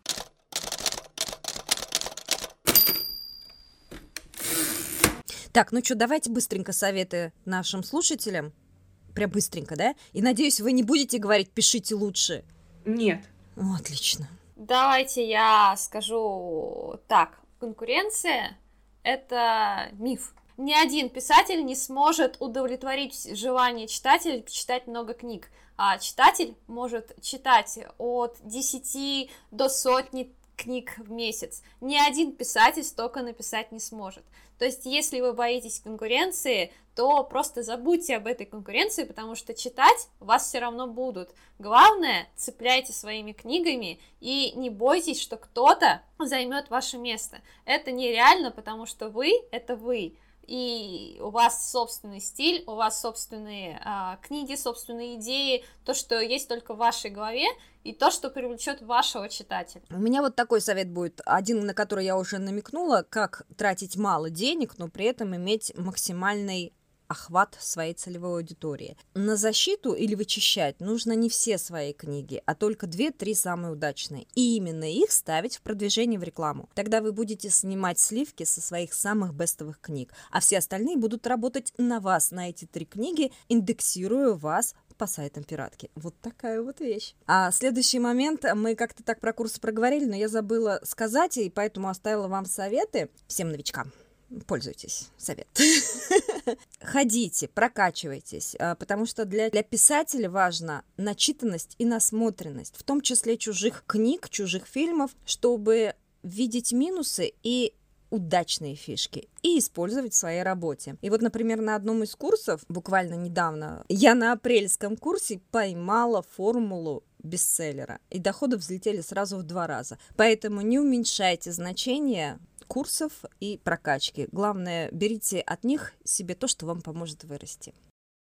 Так, ну что, давайте быстренько советы нашим слушателям. Прям быстренько, да? И надеюсь, вы не будете говорить «пишите лучше». Нет. О, отлично. Давайте я скажу так. Конкуренция это миф. Ни один писатель не сможет удовлетворить желание читателя читать много книг. А читатель может читать от 10 до сотни книг в месяц. Ни один писатель столько написать не сможет. То есть, если вы боитесь конкуренции, то просто забудьте об этой конкуренции, потому что читать вас все равно будут. Главное, цепляйте своими книгами и не бойтесь, что кто-то займет ваше место. Это нереально, потому что вы — это вы и у вас собственный стиль, у вас собственные а, книги, собственные идеи, то, что есть только в вашей голове, и то, что привлечет вашего читателя. У меня вот такой совет будет, один, на который я уже намекнула, как тратить мало денег, но при этом иметь максимальный охват своей целевой аудитории. На защиту или вычищать нужно не все свои книги, а только 2-3 самые удачные. И именно их ставить в продвижение в рекламу. Тогда вы будете снимать сливки со своих самых бестовых книг, а все остальные будут работать на вас, на эти три книги, индексируя вас по сайтам пиратки. Вот такая вот вещь. А следующий момент, мы как-то так про курсы проговорили, но я забыла сказать, и поэтому оставила вам советы всем новичкам пользуйтесь, совет. Ходите, прокачивайтесь, а, потому что для, для писателя важна начитанность и насмотренность, в том числе чужих книг, чужих фильмов, чтобы видеть минусы и удачные фишки и использовать в своей работе. И вот, например, на одном из курсов, буквально недавно, я на апрельском курсе поймала формулу бестселлера, и доходы взлетели сразу в два раза. Поэтому не уменьшайте значение курсов и прокачки. Главное, берите от них себе то, что вам поможет вырасти.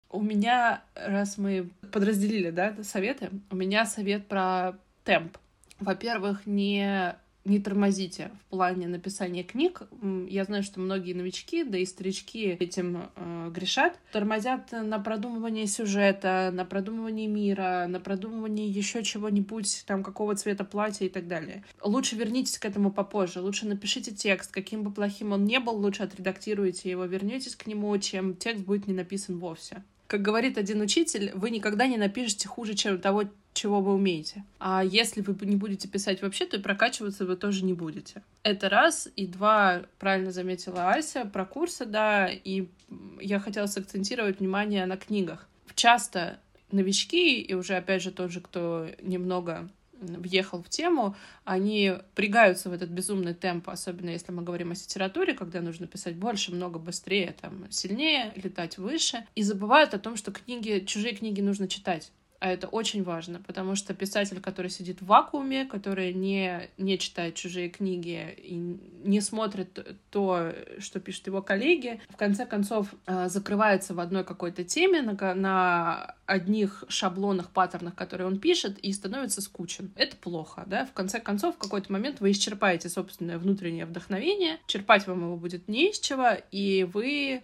У меня, раз мы подразделили, да, советы, у меня совет про темп. Во-первых, не не тормозите в плане написания книг. Я знаю, что многие новички, да и старички этим э, грешат. Тормозят на продумывание сюжета, на продумывание мира, на продумывание еще чего-нибудь, там, какого цвета платья и так далее. Лучше вернитесь к этому попозже. Лучше напишите текст, каким бы плохим он не был, лучше отредактируйте его, вернетесь к нему, чем текст будет не написан вовсе. Как говорит один учитель, вы никогда не напишете хуже, чем того, чего вы умеете. А если вы не будете писать вообще, то и прокачиваться вы тоже не будете. Это раз. И два, правильно заметила Ася, про курсы, да, и я хотела сакцентировать внимание на книгах. Часто новички, и уже, опять же, тот же, кто немного въехал в тему, они пригаются в этот безумный темп, особенно если мы говорим о литературе, когда нужно писать больше, много быстрее, там, сильнее, летать выше, и забывают о том, что книги, чужие книги нужно читать. А это очень важно, потому что писатель, который сидит в вакууме, который не, не читает чужие книги и не смотрит то, что пишут его коллеги, в конце концов э, закрывается в одной какой-то теме, на, на одних шаблонах, паттернах, которые он пишет, и становится скучен. Это плохо, да? В конце концов, в какой-то момент вы исчерпаете собственное внутреннее вдохновение, черпать вам его будет не из чего, и вы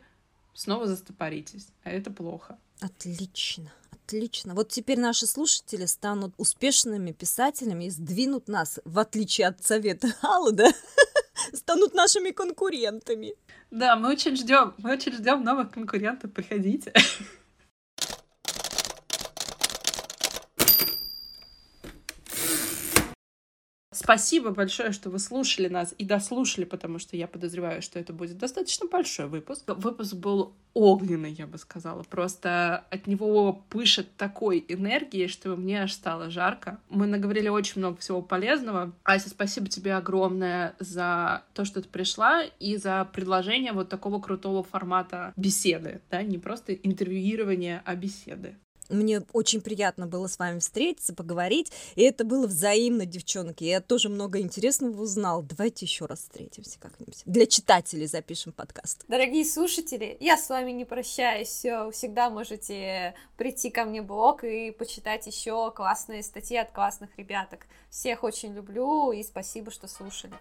снова застопоритесь, а это плохо. Отлично. Отлично. Вот теперь наши слушатели станут успешными писателями и сдвинут нас, в отличие от совета Аллы, да, станут нашими конкурентами. Да, мы очень ждем, мы очень ждем новых конкурентов. Приходите. Спасибо большое, что вы слушали нас и дослушали, потому что я подозреваю, что это будет достаточно большой выпуск. Выпуск был огненный, я бы сказала. Просто от него пышет такой энергией, что мне аж стало жарко. Мы наговорили очень много всего полезного. Ася, спасибо тебе огромное за то, что ты пришла и за предложение вот такого крутого формата беседы, да, не просто интервьюирование, а беседы. Мне очень приятно было с вами встретиться, поговорить. И это было взаимно, девчонки. Я тоже много интересного узнал. Давайте еще раз встретимся как-нибудь. Для читателей запишем подкаст. Дорогие слушатели, я с вами не прощаюсь. Всегда можете прийти ко мне в блог и почитать еще классные статьи от классных ребяток. Всех очень люблю и спасибо, что слушали.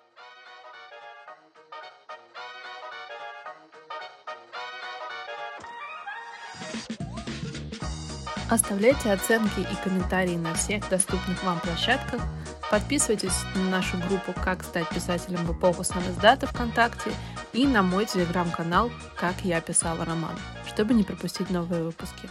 Оставляйте оценки и комментарии на всех доступных вам площадках. Подписывайтесь на нашу группу «Как стать писателем в эпоху самоиздата ВКонтакте» и на мой телеграм-канал «Как я писала роман», чтобы не пропустить новые выпуски.